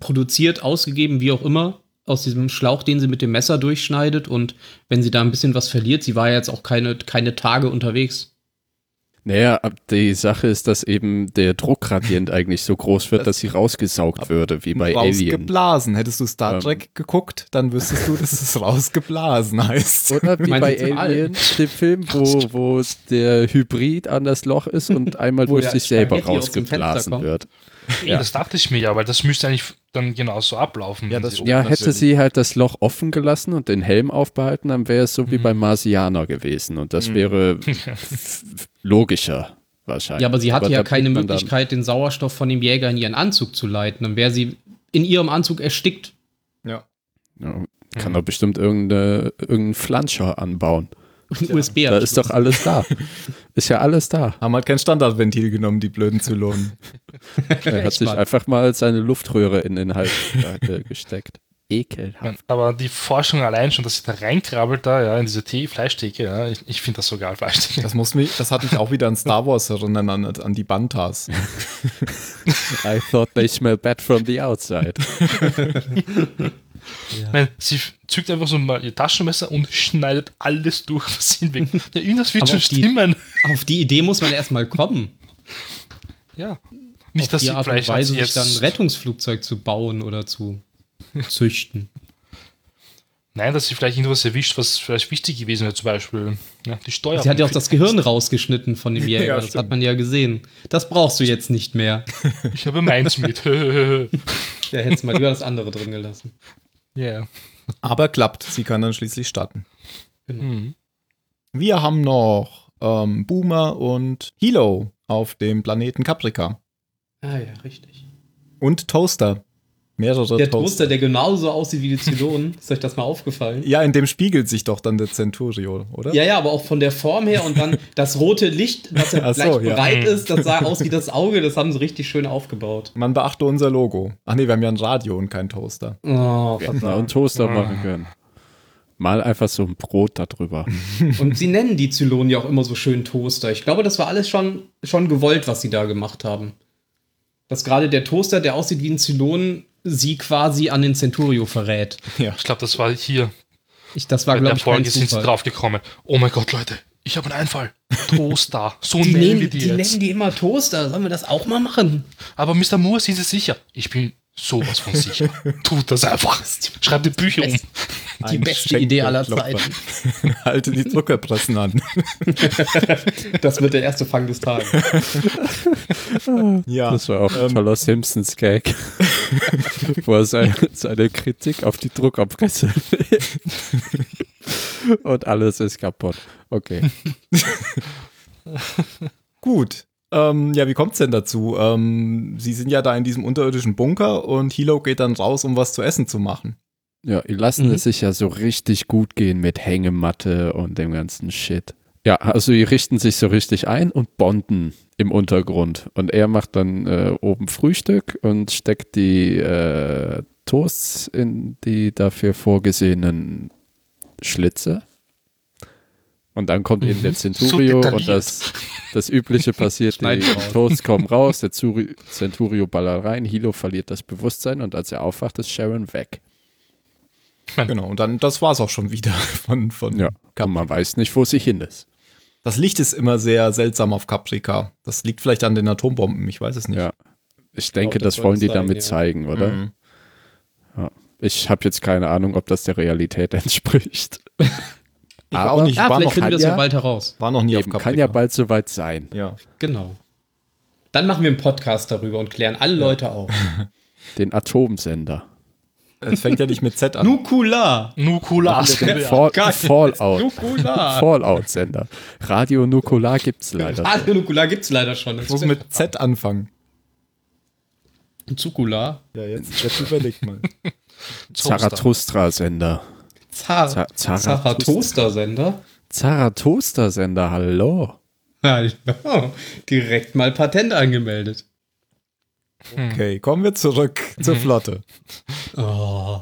produziert, ausgegeben, wie auch immer, aus diesem Schlauch, den sie mit dem Messer durchschneidet. Und wenn sie da ein bisschen was verliert, sie war ja jetzt auch keine, keine Tage unterwegs. Naja, die Sache ist, dass eben der Druckgradient eigentlich so groß wird, dass sie rausgesaugt würde, wie bei Alien. rausgeblasen. Hättest du Star Ähm. Trek geguckt, dann wüsstest du, dass es rausgeblasen heißt. Oder wie bei? Alien, dem Film, wo, wo der Hybrid an das Loch ist und einmal Wo durch sich selber rausgeblasen wird. Nee, das dachte ich mir ja, weil das müsste eigentlich dann genauso ablaufen. Ja, das sie- Ja, hätte sie halt das Loch offen gelassen und den Helm aufbehalten, dann wäre es so wie Mhm. beim Marsianer gewesen und das Mhm. wäre logischer wahrscheinlich. Ja, aber sie hatte ja da keine Möglichkeit, den Sauerstoff von dem Jäger in ihren Anzug zu leiten. Dann wäre sie in ihrem Anzug erstickt. Ja. Ja, kann doch bestimmt irgendeine, irgendeinen Flanscher anbauen. Ein USB Da ist doch alles da. Ist ja alles da. Haben halt kein Standardventil genommen, die blöden Zylonen. Er hat sich einfach mal seine Luftröhre in den Hals gesteckt. Ekelhaft. Aber die Forschung allein schon, dass sie da reinkrabbelt da, ja, in diese Tee, Fleischtheke, ja, ich, ich finde das so geil, Fleischtheke. Das muss mich, das hat mich auch wieder an Star Wars erinnern, an, an die Bantas. I thought they smell bad from the outside. Ich meine, sie zückt einfach so mal ihr Taschenmesser und schneidet alles durch, was sie hinweg. Ja, irgendwas wird schon auf die- stimmen. Auf die Idee muss man erstmal kommen. Ja. Nicht, auf dass die sie Art und Weise, sich dann ein. Rettungsflugzeug zu bauen oder zu züchten. Nein, dass sie vielleicht irgendwas erwischt, was vielleicht wichtig gewesen wäre, zum Beispiel ja, die Steuer. Sie hat ja auch das Gehirn rausgeschnitten von dem Jäger, Ja, das stimmt. hat man ja gesehen. Das brauchst du jetzt nicht mehr. Ich habe meins mit. Ja, hättest mal lieber das andere drin gelassen. Ja. Aber klappt, sie kann dann schließlich starten. Hm. Wir haben noch ähm, Boomer und Hilo auf dem Planeten Caprica. Ah ja, richtig. Und Toaster. Mehrere Der Toaster, der genauso aussieht wie die Zylonen. Ist euch das mal aufgefallen? Ja, in dem spiegelt sich doch dann der Centurio, oder? Ja, ja, aber auch von der Form her und dann das rote Licht, das ja Ach so, gleich ja. bereit ist, das sah aus wie das Auge, das haben sie richtig schön aufgebaut. Man beachte unser Logo. Ach nee, wir haben ja ein Radio und kein Toaster. Oh, Wir hätten auch einen Toaster Ah. machen können. Mal einfach so ein Brot darüber. Und sie nennen die Zylonen ja auch immer so schön Toaster. Ich glaube, das war alles schon, schon gewollt, was sie da gemacht haben. Dass gerade der Toaster, der aussieht wie ein Zylon, sie quasi an den Centurio verrät. Ja. Ich glaube, das war hier. Ich, das war, glaube der ich, kein Folge sind sie Zufall. drauf gekommen. Oh mein Gott, Leute, ich habe einen Einfall. Toaster. So Die, nennen wir die, die, jetzt. nennen die immer Toaster. Sollen wir das auch mal machen? Aber Mr. Moore, sind Sie sicher? Ich bin sowas von sicher. Tut das einfach. Schreibt die Bücher um. Die Ein beste Idee aller. Zeiten. Halte die Zuckerpressen an. Das wird der erste Fang des Tages. Ja. Das war auch ein ähm, toller Simpsons-Gag, wo er seine, seine Kritik auf die Druckerpresse und alles ist kaputt. Okay. Gut. Ähm, ja, wie kommt's denn dazu? Ähm, Sie sind ja da in diesem unterirdischen Bunker und Hilo geht dann raus, um was zu essen zu machen. Ja, die lassen Mhm. es sich ja so richtig gut gehen mit Hängematte und dem ganzen Shit. Ja, also die richten sich so richtig ein und bonden im Untergrund. Und er macht dann äh, oben Frühstück und steckt die äh, Toasts in die dafür vorgesehenen Schlitze. Und dann kommt eben der Centurio So und das, das Übliche passiert. Die. Toasts kommen raus, der Zuri- Centurio ballert rein, Hilo verliert das Bewusstsein und als er aufwacht, ist Sharon weg. Genau, und dann, das war's auch schon wieder von, von Ja, und man weiß nicht, wo sie hin ist. Das Licht ist immer sehr seltsam auf Caprica. Das liegt vielleicht an den Atombomben, ich weiß es nicht. Ja. Ich denke, Genau, das das wollen die es sein, damit ja. zeigen, oder? Mhm. Ich habe jetzt keine Ahnung, ob das der Realität entspricht. Ich war auch nicht, Ja, war, vielleicht noch, finden wir das ja- ja bald heraus. war noch nie Eben, auf Caprica. kann ja bald soweit sein. Ja. Genau. Dann machen wir einen Podcast darüber und klären alle Leute auf. Den Atomsender. Es fängt ja nicht mit Z an. Nukula. Nukular. Fall. Fallout. Nukula. Fallout-Sender. Radio Nukular gibt's leider. Radio Nukula gibt es leider schon. Ich muss mit Z anfangen. Zukula. Ja, jetzt, jetzt überleg mal. Zarathustra-Sender. Zar Za- Zara- Zarathustra-Sender. Zarathustra-Sender, hallo. Hallo. Direkt mal Patent angemeldet. Okay, kommen wir zurück zur Flotte. Oh.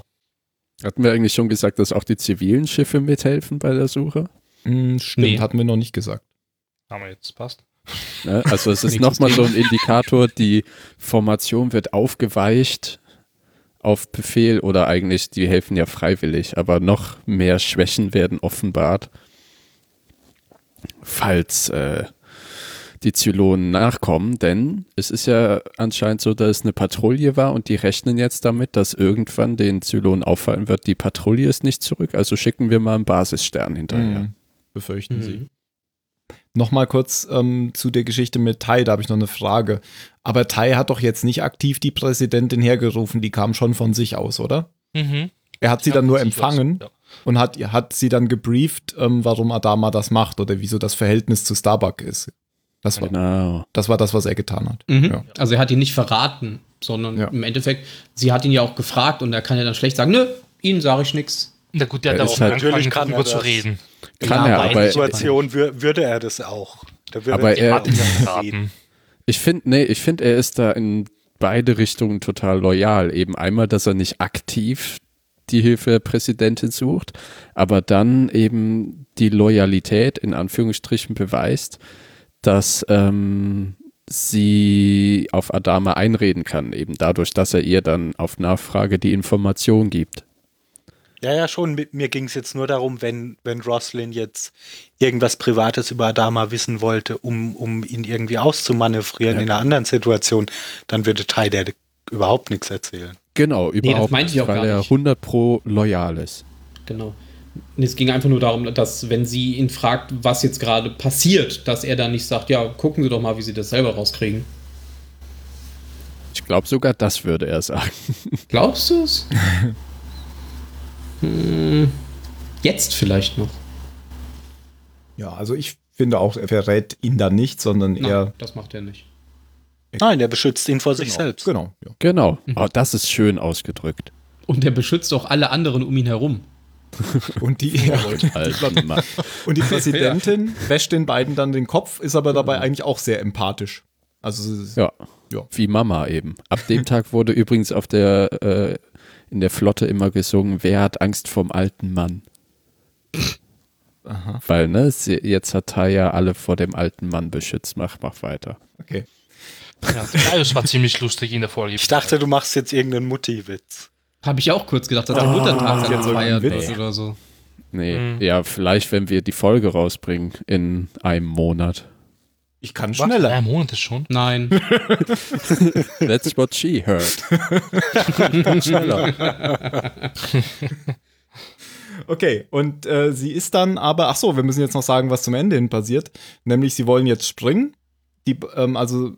Hatten wir eigentlich schon gesagt, dass auch die zivilen Schiffe mithelfen bei der Suche? Hm, stimmt, Nee. hatten wir noch nicht gesagt. Haben wir jetzt, passt. Ne? Also es ist nochmal so ein Indikator, die Formation wird aufgeweicht auf Befehl oder eigentlich, die helfen ja freiwillig, aber noch mehr Schwächen werden offenbart, falls äh, die Zylonen nachkommen, denn es ist ja anscheinend so, dass es eine Patrouille war und die rechnen jetzt damit, dass irgendwann den Zylonen auffallen wird, die Patrouille ist nicht zurück, also schicken wir mal einen Basisstern hinterher. Mhm. Befürchten Sie. Nochmal kurz ähm, zu der Geschichte mit Tai, da habe ich noch eine Frage. Aber Tai hat doch jetzt nicht aktiv die Präsidentin hergerufen, die kam schon von sich aus, oder? Mhm. Er hat sie Ja, dann nur empfangen ja. und hat, hat sie dann gebrieft, ähm, warum Adama das macht oder wieso das Verhältnis zu Starbuck ist. Das war, Genau. das, war das, was er getan hat. Mhm. Ja. Also er hat ihn nicht verraten, sondern Ja. im Endeffekt, sie hat ihn ja auch gefragt und er kann ja dann schlecht sagen, nö, ihnen sage ich nichts. Na gut, der Ja, hat auch halt- Natürlich er darüber zu das. reden. Kann ja, er, aber der Situation wür würde er das auch. Da würde Aber er- Hat ihn ja verraten. Ich finde, nee, ich finde, er ist da in beide Richtungen total loyal. Eben einmal, dass er nicht aktiv die Hilfe der Präsidentin sucht, aber dann eben die Loyalität in Anführungsstrichen beweist, dass ähm, sie auf Adama einreden kann, eben dadurch, dass er ihr dann auf Nachfrage die Information gibt. Ja, ja, schon. Mit mir ging es jetzt nur darum, wenn, wenn Roslin jetzt irgendwas Privates über Adama wissen wollte, um, um ihn irgendwie auszumanövrieren Ja. in einer anderen Situation, dann würde Tai der überhaupt nichts erzählen. Genau, überhaupt meinte ich nicht, auch weil gar er nicht. 100 pro loyal ist. Genau. Und es ging einfach nur darum, dass wenn sie ihn fragt, was jetzt gerade passiert, dass er dann nicht sagt, ja, gucken Sie doch mal, wie Sie das selber rauskriegen. Ich glaube sogar, das würde er sagen. Glaubst du es? hm, jetzt vielleicht noch. Ja, also ich finde auch, er verrät ihn dann nicht, sondern Nein, er. das macht er nicht. Nein, der beschützt ihn vor sich genau, selbst. Genau. Ja. Genau. Oh, das ist schön ausgedrückt. Und er beschützt auch alle anderen um ihn herum. Und die, ja, und die Präsidentin wäscht den beiden dann den Kopf, ist aber dabei eigentlich auch sehr empathisch. Also Ja. Ja. Wie Mama eben. Ab dem Tag wurde übrigens auf der, äh, in der Flotte immer gesungen, wer hat Angst vorm alten Mann? Aha, Weil, ne, jetzt hat Taya alle vor dem alten Mann beschützt. Mach, mach weiter. okay. Ja, das war ziemlich lustig in der Folge. Ich dachte, du machst jetzt irgendeinen Mutti-Witz. Habe ich auch kurz gedacht, dass der Oh, Muttertag jetzt dann gefeiert Witz. wird oder so. Nee, Mhm. ja, vielleicht, wenn wir die Folge rausbringen in einem Monat. Ich kann Was? schneller. Drei Monate schon. Nein. That's what she heard. Schneller. Okay, und äh, sie ist dann aber, ach so, wir müssen jetzt noch sagen, was zum Ende hin passiert. Nämlich, sie wollen jetzt springen. Die, ähm, also,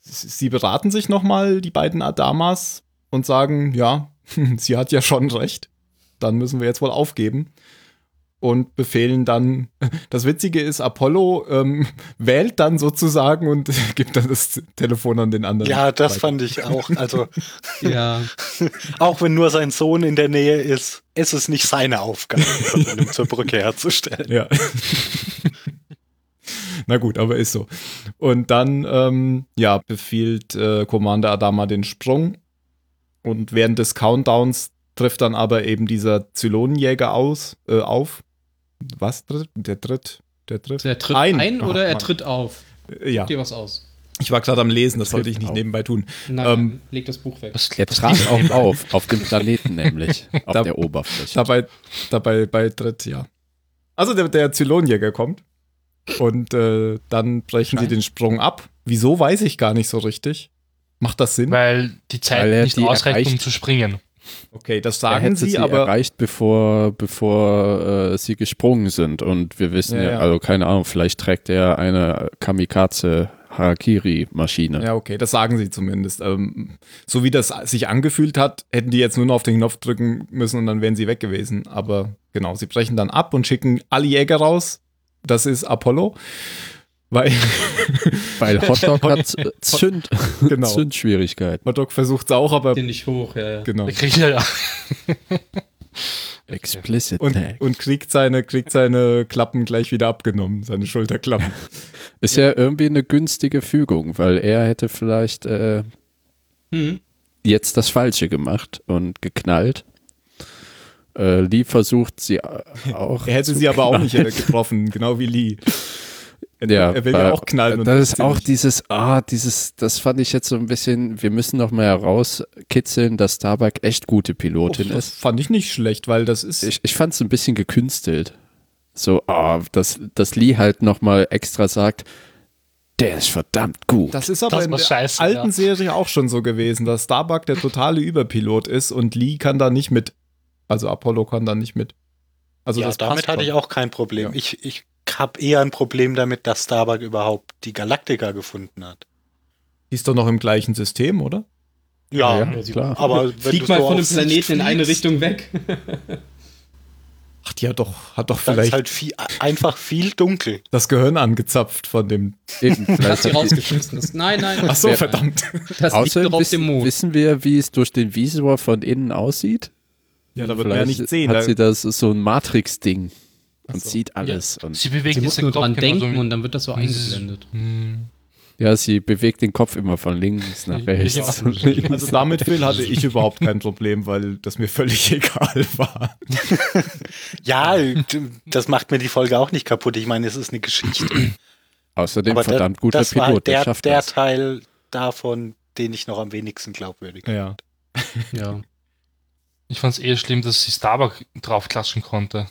sie sie beraten sich nochmal, die beiden Adamas, und sagen, ja, sie hat ja schon recht. Dann müssen wir jetzt wohl aufgeben. Und befehlen dann, das Witzige ist, Apollo ähm, wählt dann sozusagen und gibt dann das Telefon an den anderen. Ja, das weiter. fand ich auch. Also, Ja. auch wenn nur sein Sohn in der Nähe ist, ist es nicht seine Aufgabe, Verbindung zur Brücke herzustellen. Ja. Na gut, aber ist so. Und dann, ähm, ja, befiehlt äh, Commander Adama den Sprung. Und während des Countdowns trifft dann aber eben dieser Zylonenjäger aus, äh, auf. Was tritt? Der tritt. Der tritt. Der tritt Ein. ein, Oh, oder er Mann. tritt auf. Ja, Dir was aus. ich war gerade am Lesen, das sollte ich nicht auf. nebenbei tun. Nein, Ähm, leg das Buch weg. Er was trat liegt auch auf, auf dem Planeten nämlich, auf Da- der Oberfläche. Dabei, dabei bei Tritt, ja. Also der, der Zylonenjäger kommt Und äh, dann brechen sie den Sprung ab. Wieso, weiß ich gar nicht so richtig. Macht das Sinn? Weil die Zeit Weil er nicht die ausreicht, um erreicht. zu springen. Okay, das er sagen hätte sie, sie aber erreicht, bevor, bevor äh, sie gesprungen sind. Und wir wissen Ja, ja, ja. also keine Ahnung, vielleicht trägt er eine Kamikaze-Harakiri-Maschine. Ja, okay, das sagen sie zumindest. Ähm, so wie das sich angefühlt hat, hätten die jetzt nur noch auf den Knopf drücken müssen und dann wären sie weg gewesen. Aber genau, sie brechen dann ab und schicken alle Jäger raus. Das ist Apollo. Weil Weil Hotdog hat Zünd, Genau. Zündschwierigkeiten. Hotdog versucht es auch, aber Den nicht hoch, ja, ja. genau. Der kriegt ja, ja. Explicit Und, und kriegt, seine, kriegt seine Klappen gleich wieder abgenommen, seine Schulterklappen. Ist ja irgendwie eine günstige Fügung, weil er hätte vielleicht äh, Hm. jetzt das Falsche gemacht und geknallt. Äh, Lee versucht sie auch. Er hätte zu sie aber auch knallen. nicht getroffen, genau wie Lee. Er, Ja, er will weil- ja auch knallen. und Das ist auch dieses, ah, dieses, das fand ich jetzt so ein bisschen, wir müssen noch mal herauskitzeln, dass Starbuck echt gute Pilotin das ist. fand ich nicht schlecht, weil das ist. Ich, ich fand es ein bisschen gekünstelt. So, ah, dass, dass Lee halt noch mal extra sagt, der ist verdammt gut. Das ist aber Das in der scheiße, alten ja. Serie auch schon so gewesen, dass Starbuck der totale Überpilot ist und Lee kann da nicht mit. Also Apollo kann da nicht mit. Also ja, das damit hatte schon. ich auch kein Problem. Ja. Ich, ich habe eher ein Problem damit, dass Starbuck überhaupt die Galaktika gefunden hat. Die ist doch noch im gleichen System, oder? Ja, Ja, klar. aber Flieg mal so von Sicht Planeten in eine Richtung weg. Ach, die hat doch, hat doch ist vielleicht halt viel, einfach viel dunkel. das Gehirn angezapft von dem. Eben, Hast vielleicht sie rausgeschmissen. Das, nein, nein. Ach so, Ja. verdammt. Das liegt Außerdem doch auf wissen, dem Mond. wissen wir, wie es durch den Visor von innen aussieht. Ja, da wird man ja nicht sehen. Hat sie das so ein Matrix-Ding und so. sieht alles. Und, Sie bewegt Sie muss nur den Kopf dran denken wie- und dann wird das so eingeblendet. Hm. ja, sie bewegt den Kopf immer von links nach Ja. rechts. und Ja. links. also damit, Phil, hatte ich überhaupt kein Problem, weil das mir völlig egal war. Ja, das macht mir die Folge auch nicht kaputt. Ich meine, es ist eine Geschichte. Außerdem Aber verdammt da, guter das war Pilot, der, der, der das. Teil davon, den ich noch am wenigsten glaubwürdig Ja. Ja. Ich fand es eher schlimm, dass sie Starbuck draufklatschen konnte.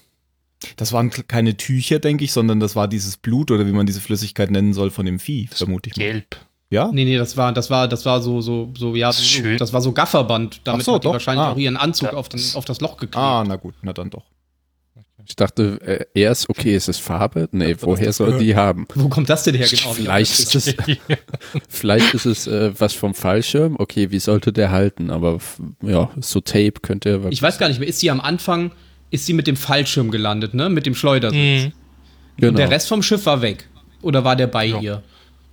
Das waren keine Tücher, denke ich, sondern das war dieses Blut oder wie man diese Flüssigkeit nennen soll von dem Vieh, vermute ich mal. Gelb. Ja? Nee, nee, das war, das war, das war so, so, so, ja, Das so, schön. das war so Gafferband. Damit so, hat die doch. wahrscheinlich Ah. auch ihren Anzug Ja. auf, den, auf das Loch geklebt. Ah, na gut, na dann doch. Ich dachte äh, erst, okay, ist es Farbe? Nee, dachte, woher das soll gehört- die haben? Wo kommt das denn her genau? Vielleicht ist es, vielleicht ist es äh, was vom Fallschirm. Okay, wie sollte der halten? Aber ja, so Tape könnte er. Ich weiß gar nicht mehr, ist sie am Anfang, ist sie mit dem Fallschirm gelandet, ne? Mit dem Schleudersitz. Mhm. Und genau. der Rest vom Schiff war weg. Oder war der bei Ja. ihr?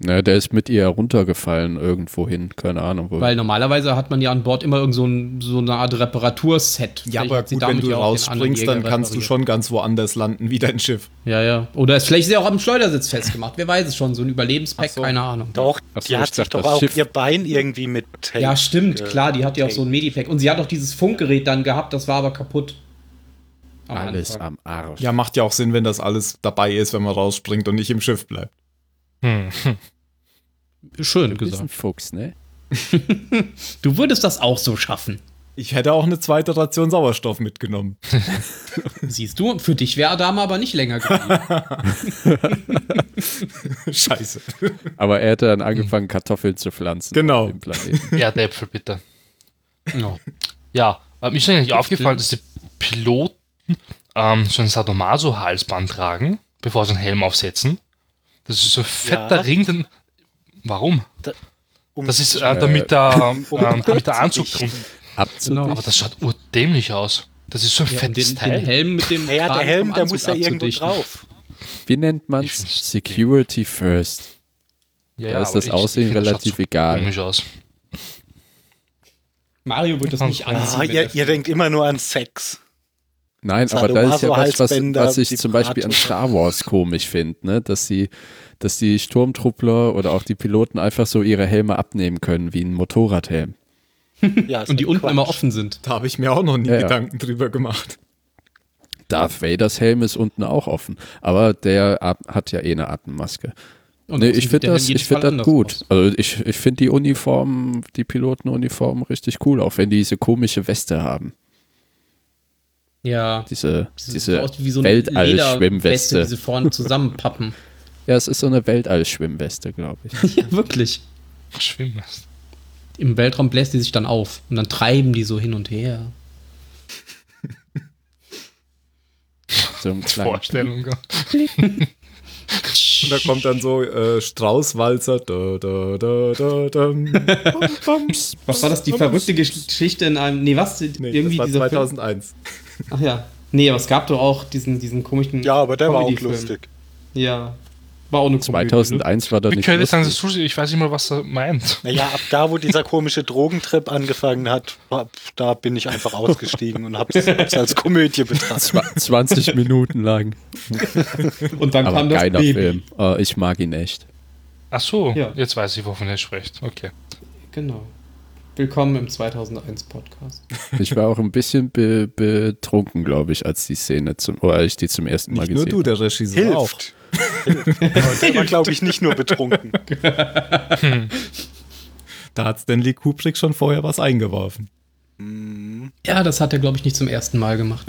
Ja, der ist mit ihr runtergefallen irgendwo hin. Keine Ahnung wo. Weil normalerweise hat man ja an Bord immer irgend so, ein, so eine Art Reparaturset. Ja, Vielleicht aber gut, wenn du rausspringst, dann kannst du repariert. schon ganz woanders landen wie dein Schiff. Ja, ja. Oder ist vielleicht ist sie auch am Schleudersitz festgemacht. Wer weiß es schon. So ein Überlebenspack, so. keine Ahnung. Doch, Ach so, die hat sich doch auch Schiff- ihr Bein irgendwie mit Tape. Ja, stimmt, äh, klar, die hat ja auch so ein Medipack. Und sie hat auch dieses Funkgerät dann gehabt, das war aber kaputt. Am Alles Anfang. am Arsch. Ja, macht ja auch Sinn, wenn das alles dabei ist, wenn man rausspringt und nicht im Schiff bleibt. Hm. Schön Du bist ein gesagt. Fuchs, ne? Du würdest das auch so schaffen. Ich hätte auch eine zweite Ration Sauerstoff mitgenommen. Siehst du, für dich wäre Adama aber nicht länger geblieben. Scheiße. Aber er hätte dann angefangen, Kartoffeln zu pflanzen. Genau. auf dem Planeten. Erdäpfel, bitte. Ja. Ja, mir ist eigentlich aufgefallen, dass die Piloten ähm, so ein Sadomaso-Halsband tragen, bevor sie einen Helm aufsetzen. Das ist so ein fetter Ja. Ring, den, warum? Um, Das ist äh, damit, der, um ähm, damit der Anzug drin. Aber das schaut urdämlich aus. Das ist so ein Ja, fettes den, Teil. den Helm mit dem. naja, der Helm, der muss ja irgendwo drauf. Wie nennt man find's- Security First? ja, da ist aber das ich- Aussehen ich das relativ so egal. Komisch aus. Mario wird das nicht Ah, anziehen. Ah, wenn ihr, er ihr denkt immer nur an Sex. Nein, aber da ist ja was, was, was ich zum Beispiel an. Star Wars komisch finde, ne? dass sie, dass die Sturmtruppler oder auch die Piloten einfach so ihre Helme abnehmen können, wie ein Motorradhelm. Ja, und die unten Quatsch. immer offen sind. Da habe ich mir auch noch nie Ja, ja. Gedanken drüber gemacht. Darth Vaders Helm ist unten auch offen, aber der at- hat ja eh eine Atemmaske. Und nee, ich finde das, ich find das gut. aus. Also ich, ich finde die Uniformen, die Pilotenuniformen richtig cool, auch wenn die diese komische Weste haben. Ja. Diese, diese aus wie so eine Lederweste, Weltall-Schwimmweste. die sie vorne zusammenpappen. Ja, es ist so eine Weltall-Schwimmweste, glaube ich. ja, wirklich. Schwimmen. Im Weltraum bläst die sich dann auf und dann treiben die so hin und her. So Vorstellung. Und da kommt dann so äh, Straußwalzer. Da, da, da, da, bam. Was war das, die verrückte Geschichte in einem. Nee, was? Nee, Irgendwie das war dieser Film? 2001. Ach ja. Nee, aber es gab doch auch diesen, diesen komischen. Ja, aber der war auch lustig. Ja. War auch eine Komödie, ne? 2001 war doch Wie nicht könnte ich sagen, lustig. Ich weiß nicht mal, was er meint. Naja, ab da, wo dieser komische Drogentrip angefangen hat, ab da bin ich einfach ausgestiegen und hab's, hab's als Komödie betrachtet. Zwa- 20 Minuten lang. Und dann Aber kam das geiler Baby. Film. Äh, ich mag ihn echt. Ach so, Ja. jetzt weiß ich, wovon er spricht. Okay. Genau. Willkommen im 2001 Podcast. Ich war auch ein bisschen be betrunken, glaube ich, als die Szene zum, oder als ich die zum ersten Mal Nicht nur gesehen du, der Regisseur auch. Hilft. Hilft. Aber der war, glaube ich, nicht nur betrunken. Da hat Stanley Kubrick schon vorher was eingeworfen. Ja, das hat er, glaube ich, nicht zum ersten Mal gemacht.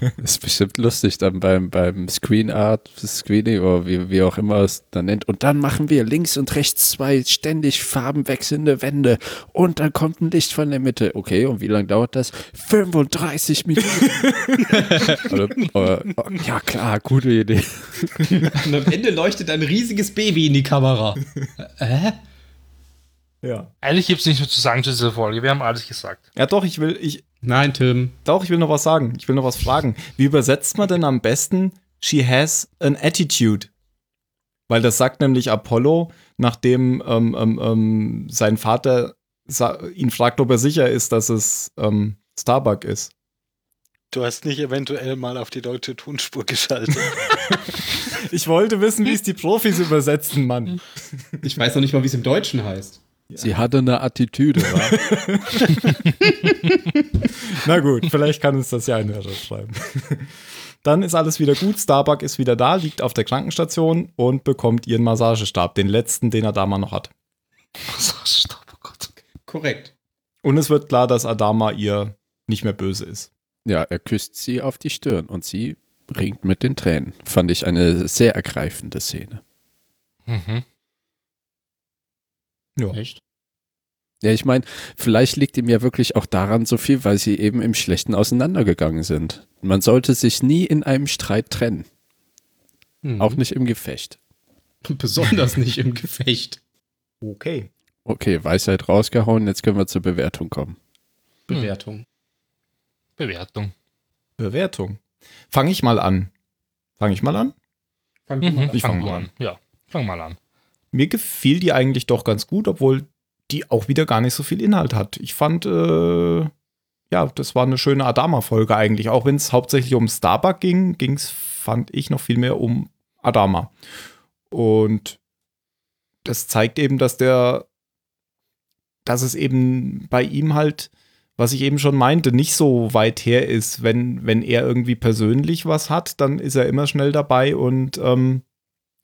Das ist bestimmt lustig dann beim, beim Screen Art, Screening oder wie, wie auch immer es dann nennt. Und dann machen wir links und rechts zwei ständig farbenwechselnde Wände und dann kommt ein Licht von der Mitte. Okay, und wie lange dauert das? 35 Minuten. oder, oder, oh, ja klar, gute Idee. Und am Ende leuchtet ein riesiges Baby in die Kamera. Äh? Ja. Eigentlich gibt es nichts mehr zu sagen zu dieser Folge. Wir haben alles gesagt. Ja, doch, ich will, ich, Nein, Tim. doch, ich will noch was sagen. Ich will noch was fragen. Wie übersetzt man denn am besten She has an attitude? Weil das sagt nämlich Apollo, nachdem ähm, ähm, ähm, sein Vater ihn fragt, ob er sicher ist, dass es ähm, Starbuck ist. Du hast nicht eventuell mal auf die deutsche Tonspur geschaltet. Ich wollte wissen, wie es die Profis übersetzen, Mann. Ich weiß noch nicht mal, wie es im Deutschen heißt. Sie hatte eine Attitüde, wa? Na gut, vielleicht kann uns das ja ein Hörer schreiben. Dann ist alles wieder gut. Starbuck ist wieder da, liegt auf der Krankenstation und bekommt ihren Massagestab, den letzten, den Adama noch hat. Stopp, oh Gott. Korrekt. Und es wird klar, dass Adama ihr nicht mehr böse ist. Ja, er küsst sie auf die Stirn und sie ringt mit den Tränen. Fand ich eine sehr ergreifende Szene. Mhm. Ja. Echt? Ja, ich meine, vielleicht liegt ihm ja wirklich auch daran so viel, weil sie eben im Schlechten auseinandergegangen sind. Man sollte sich nie in einem Streit trennen. Hm. Auch nicht im Gefecht. Besonders nicht im Gefecht. Okay. Okay, Weisheit rausgehauen, jetzt können wir zur Bewertung kommen. Bewertung. Bewertung. Bewertung. Fange ich mal an. Fange ich mal an? Fang du mal Mhm. an. Ich fang fang du mal an. Ja, fang mal an. Mir gefiel die eigentlich doch ganz gut, obwohl die auch wieder gar nicht so viel Inhalt hat. Ich fand, äh, ja, das war eine schöne Adama-Folge eigentlich. Auch wenn es hauptsächlich um Starbuck ging, ging es, fand ich, noch viel mehr um Adama. Und das zeigt eben, dass der, dass es eben bei ihm halt, was ich eben schon meinte, nicht so weit her ist. Wenn, wenn er irgendwie persönlich was hat, dann ist er immer schnell dabei und ähm,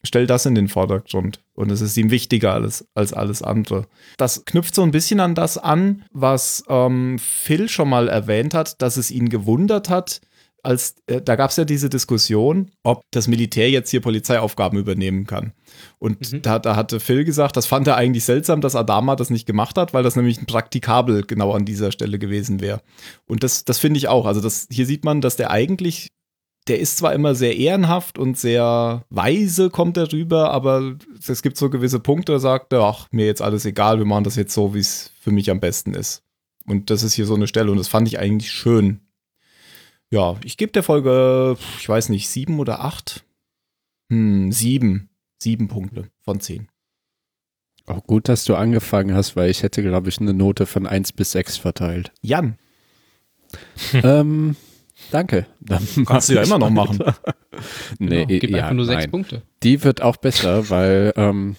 stellt das in den Vordergrund. Und es ist ihm wichtiger als, als alles andere. Das knüpft so ein bisschen an das an, was ähm, Phil schon mal erwähnt hat, dass es ihn gewundert hat, als äh, da gab es ja diese Diskussion, ob das Militär jetzt hier Polizeiaufgaben übernehmen kann. Und Mhm. da, da hatte Phil gesagt, das fand er eigentlich seltsam, dass Adama das nicht gemacht hat, weil das nämlich praktikabel genau an dieser Stelle gewesen wäre. Und das, das finde ich auch. Also das, hier sieht man, dass der eigentlich der ist zwar immer sehr ehrenhaft und sehr weise kommt er rüber, aber es gibt so gewisse Punkte, da sagt er, ach, mir jetzt alles egal, wir machen das jetzt so, wie es für mich am besten ist. Und das ist hier so eine Stelle und das fand ich eigentlich schön. Ja, ich gebe der Folge, ich weiß nicht, sieben oder acht? Hm, sieben. Sieben Punkte von zehn. Auch gut, dass du angefangen hast, weil ich hätte, glaube ich, eine Note von 1 bis 6 verteilt. Jan, ähm, danke. Dann kannst du ja immer noch machen. Nee, genau. Gib ja, einfach nur sechs nein. Punkte. Die wird auch besser, weil ähm,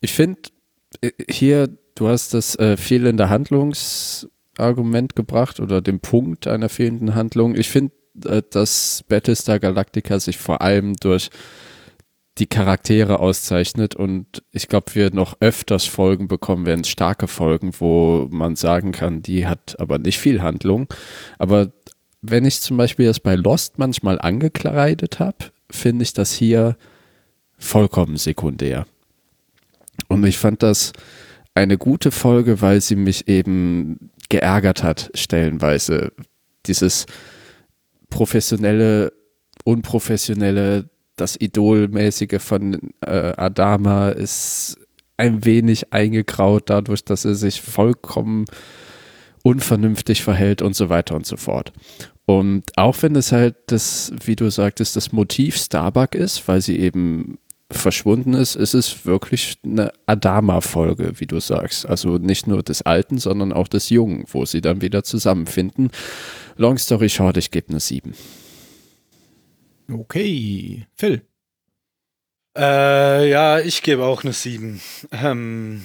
ich finde, äh, hier, du hast das äh, fehlende Handlungsargument gebracht oder den Punkt einer fehlenden Handlung. Ich finde, äh, dass Battlestar Galactica sich vor allem durch die Charaktere auszeichnet und ich glaube, wir noch öfters Folgen bekommen werden, starke Folgen, wo man sagen kann, die hat aber nicht viel Handlung. Aber wenn ich zum Beispiel das bei Lost manchmal angekleidet habe, finde ich das hier vollkommen sekundär. Und ich fand das eine gute Folge, weil sie mich eben geärgert hat, stellenweise. Dieses professionelle, unprofessionelle, das Idolmäßige von äh, Adama ist ein wenig eingegraut dadurch, dass er sich vollkommen unvernünftig verhält und so weiter und so fort. Und auch wenn es halt das, wie du sagtest, das Motiv Starbuck ist, weil sie eben verschwunden ist, ist es wirklich eine Adama-Folge, wie du sagst. Also nicht nur des Alten, sondern auch des Jungen, wo sie dann wieder zusammenfinden. Long story short, ich gebe eine 7. Okay, Phil. Äh, ja, ich gebe auch eine 7. Ähm,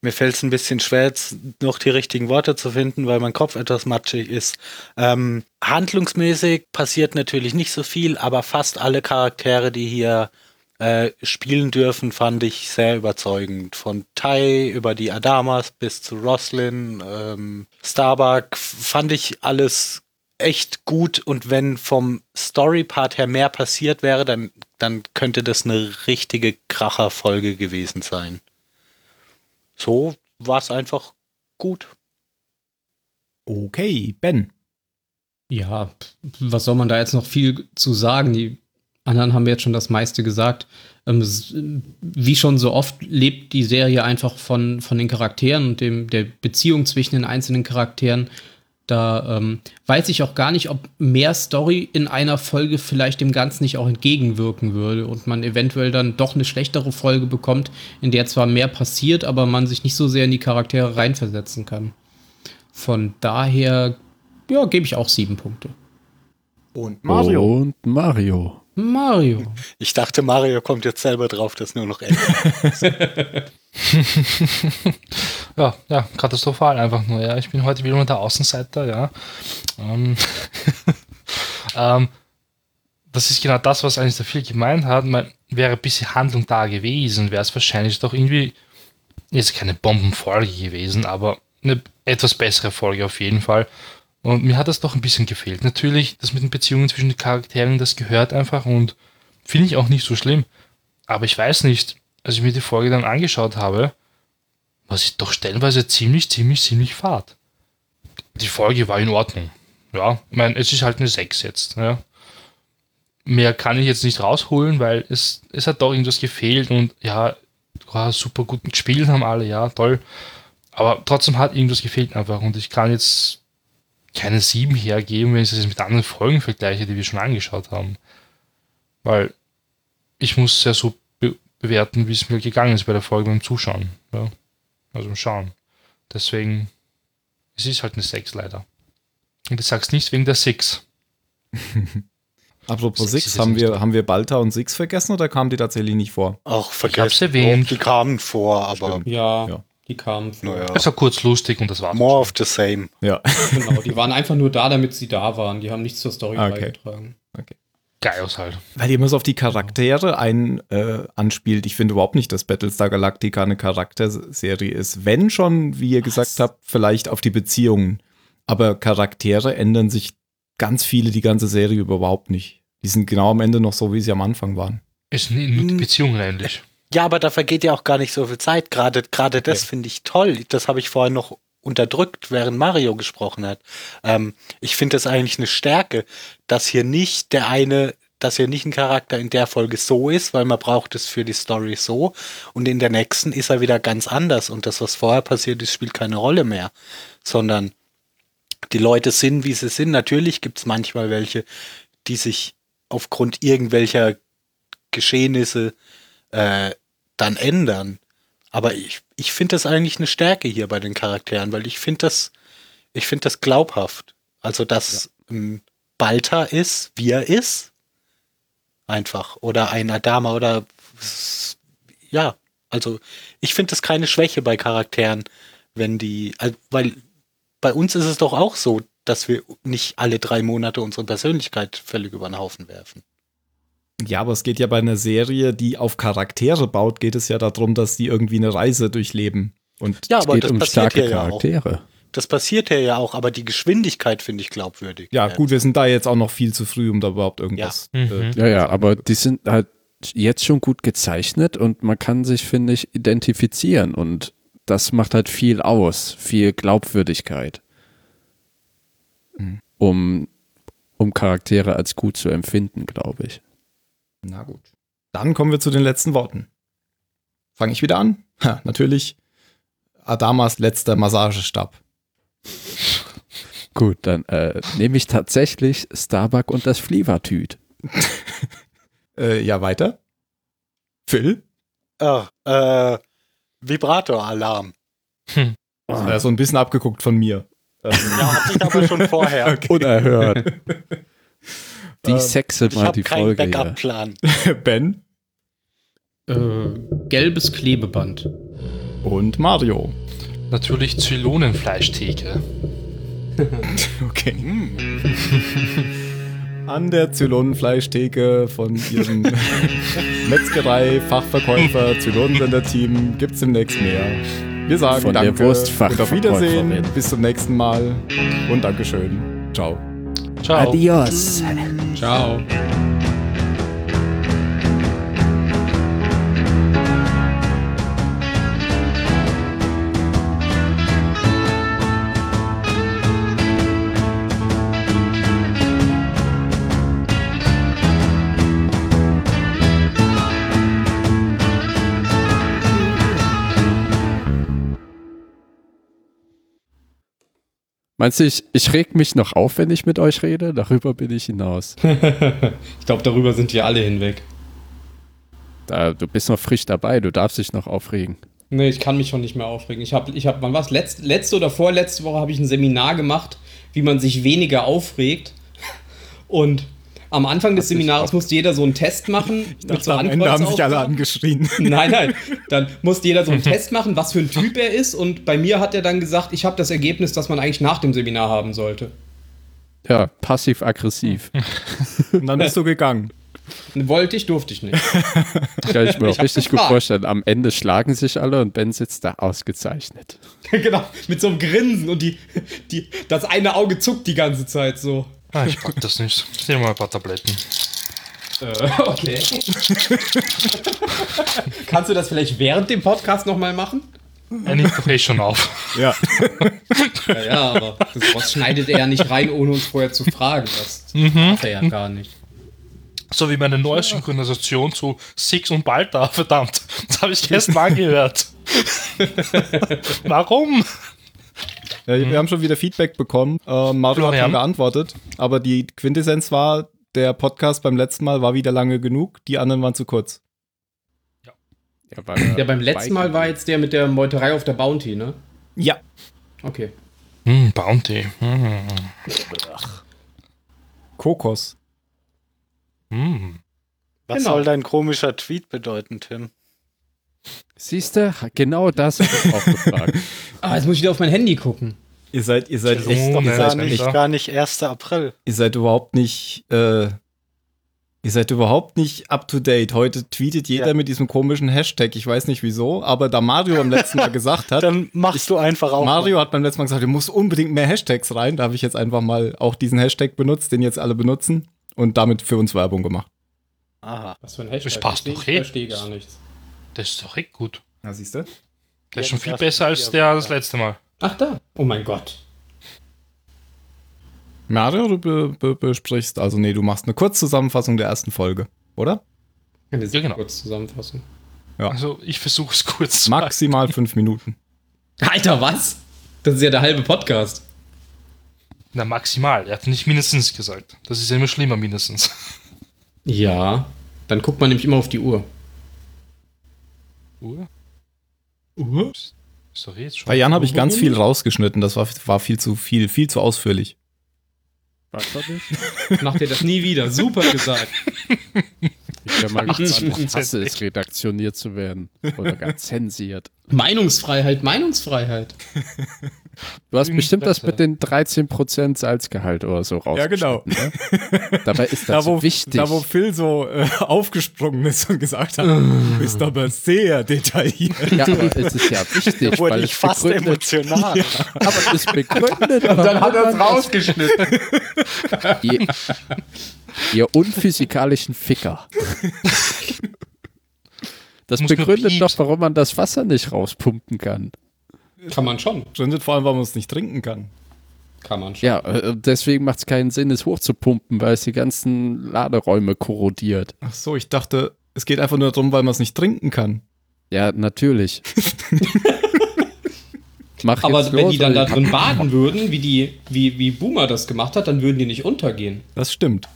mir fällt es ein bisschen schwer, jetzt noch die richtigen Worte zu finden, weil mein Kopf etwas matschig ist. Ähm, handlungsmäßig passiert natürlich nicht so viel, aber fast alle Charaktere, die hier äh, spielen dürfen, fand ich sehr überzeugend. Von Tai über die Adamas bis zu Roslyn, ähm, Starbuck fand ich alles echt gut und wenn vom Story-Part her mehr passiert wäre, dann, dann könnte das eine richtige Kracherfolge gewesen sein. So war es einfach gut. Okay, Ben. Ja, was soll man da jetzt noch viel zu sagen? Die anderen haben jetzt schon das meiste gesagt. Ähm, wie schon so oft lebt die Serie einfach von, von den Charakteren und dem, der Beziehung zwischen den einzelnen Charakteren. Da ähm, weiß ich auch gar nicht, ob mehr Story in einer Folge vielleicht dem Ganzen nicht auch entgegenwirken würde und man eventuell dann doch eine schlechtere Folge bekommt, in der zwar mehr passiert, aber man sich nicht so sehr in die Charaktere reinversetzen kann. Von daher, ja, gebe ich auch sieben Punkte. Und Mario. Und Mario. Mario. Ich dachte, Mario kommt jetzt selber drauf, dass nur noch Ende. ja, ja, katastrophal einfach nur, ja. Ich bin heute wieder der Außenseiter, ja. Ähm, ähm, das ist genau das, was eigentlich der viel gemeint hat. Man, wäre ein bisschen Handlung da gewesen, wäre es wahrscheinlich doch irgendwie jetzt keine Bombenfolge gewesen, aber eine etwas bessere Folge auf jeden Fall. Und mir hat das doch ein bisschen gefehlt. Natürlich, das mit den Beziehungen zwischen den Charakteren, das gehört einfach und finde ich auch nicht so schlimm. Aber ich weiß nicht, als ich mir die Folge dann angeschaut habe, war sie doch stellenweise ziemlich, ziemlich, ziemlich fad. Die Folge war in Ordnung. Ja, ich meine, es ist halt eine 6 jetzt. Ja. Mehr kann ich jetzt nicht rausholen, weil es, es hat doch irgendwas gefehlt und ja, super gut gespielt haben alle, ja, toll. Aber trotzdem hat irgendwas gefehlt einfach und ich kann jetzt keine 7 hergeben, wenn ich das jetzt mit anderen Folgen vergleiche, die wir schon angeschaut haben. Weil ich muss ja so be bewerten, wie es mir gegangen ist bei der Folge beim Zuschauen. Ja. Also im Schauen. Deswegen, es ist halt eine 6 leider. Und ich sag's nicht wegen der 6. Apropos Six, haben wir, haben wir Balta und Six vergessen oder kamen die tatsächlich nicht vor? Auch vergessen. hab's erwähnt. Die kamen vor, aber. Ja, Ja. Die kamen. vor. naja. Es war kurz lustig und das war's. More of the same. Ja. Genau, die waren einfach nur da, damit sie da waren. Die haben nichts zur Story Okay. beigetragen. Geil halt. Weil ihr immer so auf die Charaktere ein, äh, anspielt. Ich finde überhaupt nicht, dass Battlestar Galactica eine Charakterserie ist. Wenn schon, wie ihr gesagt habt, vielleicht auf die Beziehungen. Aber Charaktere ändern sich ganz viele die ganze Serie überhaupt nicht. Die sind genau am Ende noch so, wie sie am Anfang waren. Ist nur die Hm. Beziehungen ähnlich. Ja, aber da vergeht ja auch gar nicht so viel Zeit. Gerade, gerade das finde ich toll. Das habe ich vorher noch unterdrückt, während Mario gesprochen hat. Ähm, ich finde das eigentlich eine Stärke, dass hier nicht der eine, dass hier nicht ein Charakter in der Folge so ist, weil man braucht es für die Story so und in der nächsten ist er wieder ganz anders und das, was vorher passiert ist, spielt keine Rolle mehr, sondern die Leute sind, wie sie sind. Natürlich gibt es manchmal welche, die sich aufgrund irgendwelcher Geschehnisse äh, dann ändern. Aber ich, ich finde das eigentlich eine Stärke hier bei den Charakteren, weil ich finde das, ich finde das glaubhaft. Also, dass ähm, Balta ist, wie er ist. Einfach. Oder ein Adama oder ja. Also, ich finde das keine Schwäche bei Charakteren, wenn die, weil bei uns ist es doch auch so, dass wir nicht alle drei Monate unsere Persönlichkeit völlig über den Haufen werfen. Ja, aber es geht ja bei einer Serie, die auf Charaktere baut, geht es ja darum, dass die irgendwie eine Reise durchleben. Und Ja, Es aber geht das um starke ja auch. Charaktere. Das passiert hier ja auch, aber die Geschwindigkeit finde ich glaubwürdig. ja, gut, wir sind da jetzt auch noch viel zu früh, um da überhaupt irgendwas. Ja. Äh, Mhm. Ja, ja, aber die sind halt jetzt schon gut gezeichnet und man kann sich, finde ich, identifizieren und das macht halt viel aus, viel Glaubwürdigkeit, Mhm. um, um Charaktere als gut zu empfinden, glaube ich. Na gut. Dann kommen wir zu den letzten Worten. Fange ich wieder an? Ha, natürlich. Adamas letzter Massagestab. Gut, dann äh, nehme ich tatsächlich Starbuck und das Flievertüt. Äh, ja, weiter. Phil? Ah, äh, Vibrator-Alarm. Das war ja so ein bisschen abgeguckt von mir. Ähm, Ja, hatte ich aber schon vorher. Unerhört. Die Ähm, Sexe Ich mal habe die keinen Folge hier. Backup-Plan. ben Äh, gelbes Klebeband. und Mario. Natürlich Zylonenfleischtheke. Okay. An der Zylonenfleischtheke von ihrem Metzgerei-Fachverkäufer Zylonensender-Team gibt es demnächst mehr. Wir sagen Von der Danke und auf Wurstfachverkäuferin. Wiedersehen. Bis zum nächsten Mal und Dankeschön. Ciao. Ciao. Adios. Ciao. Meinst du, ich, ich reg mich noch auf, wenn ich mit euch rede? Darüber bin ich hinaus. Ich glaube, darüber sind wir alle hinweg. Da, du bist noch frisch dabei, du darfst dich noch aufregen. Nee, ich kann mich schon nicht mehr aufregen. Ich habe, ich hab, wann war's? Letz, letzte oder vorletzte Woche habe ich ein Seminar gemacht, wie man sich weniger aufregt. Und am Anfang des Seminars musste jeder so einen Test machen. mit so Am Ende haben sich alle angeschrien. Nein, nein. Dann musste jeder so einen Test machen, was für ein Typ er ist. Und bei mir hat er dann gesagt, ich habe das Ergebnis, das man eigentlich nach dem Seminar haben sollte. Ja, passiv-aggressiv. Und dann bist du gegangen. Wollte ich, durfte ich nicht. Kann ich mir Ich auch richtig gut vorstellen. Am Ende schlagen sich alle und Ben sitzt da ausgezeichnet. genau, mit so einem Grinsen und die, die, das eine Auge zuckt die ganze Zeit so. Ah, ich pack das nicht. Ich nehme mal ein paar Tabletten. Äh, okay. Kannst du das vielleicht während dem Podcast nochmal machen? Er nimmt doch eh schon auf. Ja. Ja, ja, aber das schneidet er ja nicht rein, ohne uns vorher zu fragen. Das darf er ja gar nicht. So wie meine neue Synchronisation zu Six und Balta, verdammt. Das habe ich gestern angehört. Warum? Ja, wir haben schon wieder Feedback bekommen. Äh, Mario hat schon geantwortet, aber die Quintessenz war, der Podcast beim letzten Mal war wieder lange genug, die anderen waren zu kurz. Ja, weil, Der beim letzten Mal war jetzt der mit der Meuterei auf der Bounty, ne? Ja. Okay. Hm, Bounty. Hm. Kokos. Hm. Was Genau. soll dein komischer Tweet bedeuten, Tim? Siehst du, genau das habe ich auch gefragt. Ah, jetzt muss ich wieder auf mein Handy gucken. Ihr seid, ihr seid, Ist echt, ihr gar seid, Gar nicht, gar nicht 1. April. ihr seid überhaupt nicht, äh, ihr seid überhaupt nicht up to date. Heute tweetet jeder Ja. mit diesem komischen Hashtag. Ich weiß nicht wieso, aber da Mario beim letzten Mal gesagt hat, Dann machst du einfach auch. Mario hat beim letzten Mal gesagt, du musst unbedingt mehr Hashtags rein. Da habe ich jetzt einfach mal auch diesen Hashtag benutzt, den jetzt alle benutzen und damit für uns Werbung gemacht. Aha. Was für ein Hashtag? Ich eh. Ich verstehe gar nichts. Das ist doch echt gut. Na, siehst du? Der ist Ja, schon das viel besser als der das letzte Mal. Ach da. Oh mein Gott. Mario, du be be besprichst, also nee, du machst eine Kurzzusammenfassung der ersten Folge, oder? Eine sehr genau. kurze Zusammenfassung. Ja. Also ich versuche es kurz. Maximal fünf Minuten. Alter, was? Das ist ja der halbe Podcast. Na, maximal. Er hat nicht mindestens gesagt. Das ist ja immer schlimmer, mindestens. Ja. Dann guckt man nämlich immer auf die Uhr. Uhr? Uhr? Eh jetzt schon. Bei Jan habe ich ganz viel rausgeschnitten, das war, war viel zu viel, viel zu ausführlich. Was war das? Macht ihr das nie wieder? Super gesagt. Ich bin mal gespannt, ich 80%. hasse es, redaktioniert zu werden. Oder gar zensiert. Meinungsfreiheit, Meinungsfreiheit. Du hast bestimmt das mit den 13% Salzgehalt oder so raus. Ja, genau. Ne? Dabei ist Da das wo, wichtig. da, wo Phil so äh, aufgesprungen ist und gesagt hat, du bist aber sehr detailliert. ja, aber es ist ja wichtig, Da wurde weil ich es fast begründet, emotional. aber es ist begründet. Dann hat er es rausgeschnitten. Ihr, ihr unphysikalischen Ficker. Das begründet doch, warum man das Wasser nicht rauspumpen kann. Kann man schon. Gründet vor allem, weil man es nicht trinken kann. Kann man schon. Ja, äh, deswegen macht es keinen Sinn, es hochzupumpen, weil es die ganzen Laderäume korrodiert. Ach so, ich dachte, es geht einfach nur darum, weil man es nicht trinken kann. Ja, natürlich. Mach Aber jetzt wenn los, die dann da drin baden würden, wie, die, wie, wie Boomer das gemacht hat, dann würden die nicht untergehen. Das stimmt.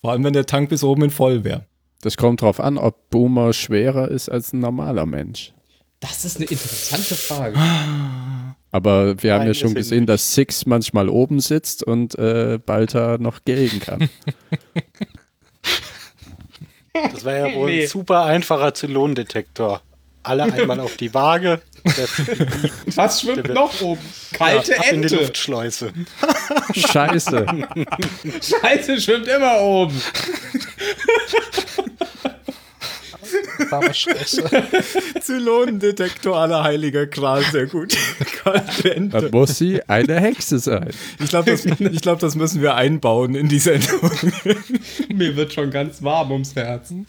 Vor allem, wenn der Tank bis oben in voll wäre. Das kommt drauf an, ob Boomer schwerer ist als ein normaler Mensch. Das ist eine interessante Frage. Aber wir haben Nein, ja schon gesehen, nicht. dass Six manchmal oben sitzt und äh, Balta noch gehen kann. Das wäre ja wohl Nee. ein super einfacher Zylonendetektor. Alle einmal auf die Waage, das Was schwimmt noch oben? Kalte ab in die Ente. Luftschleuse. Scheiße. Scheiße, schwimmt immer oben. Zylonendetektor aller heiliger Kral, sehr gut. Dann muss sie eine Hexe sein. Ich glaube, das, ich glaub, das müssen wir einbauen in die Sendung. Mir wird schon ganz warm ums Herzen.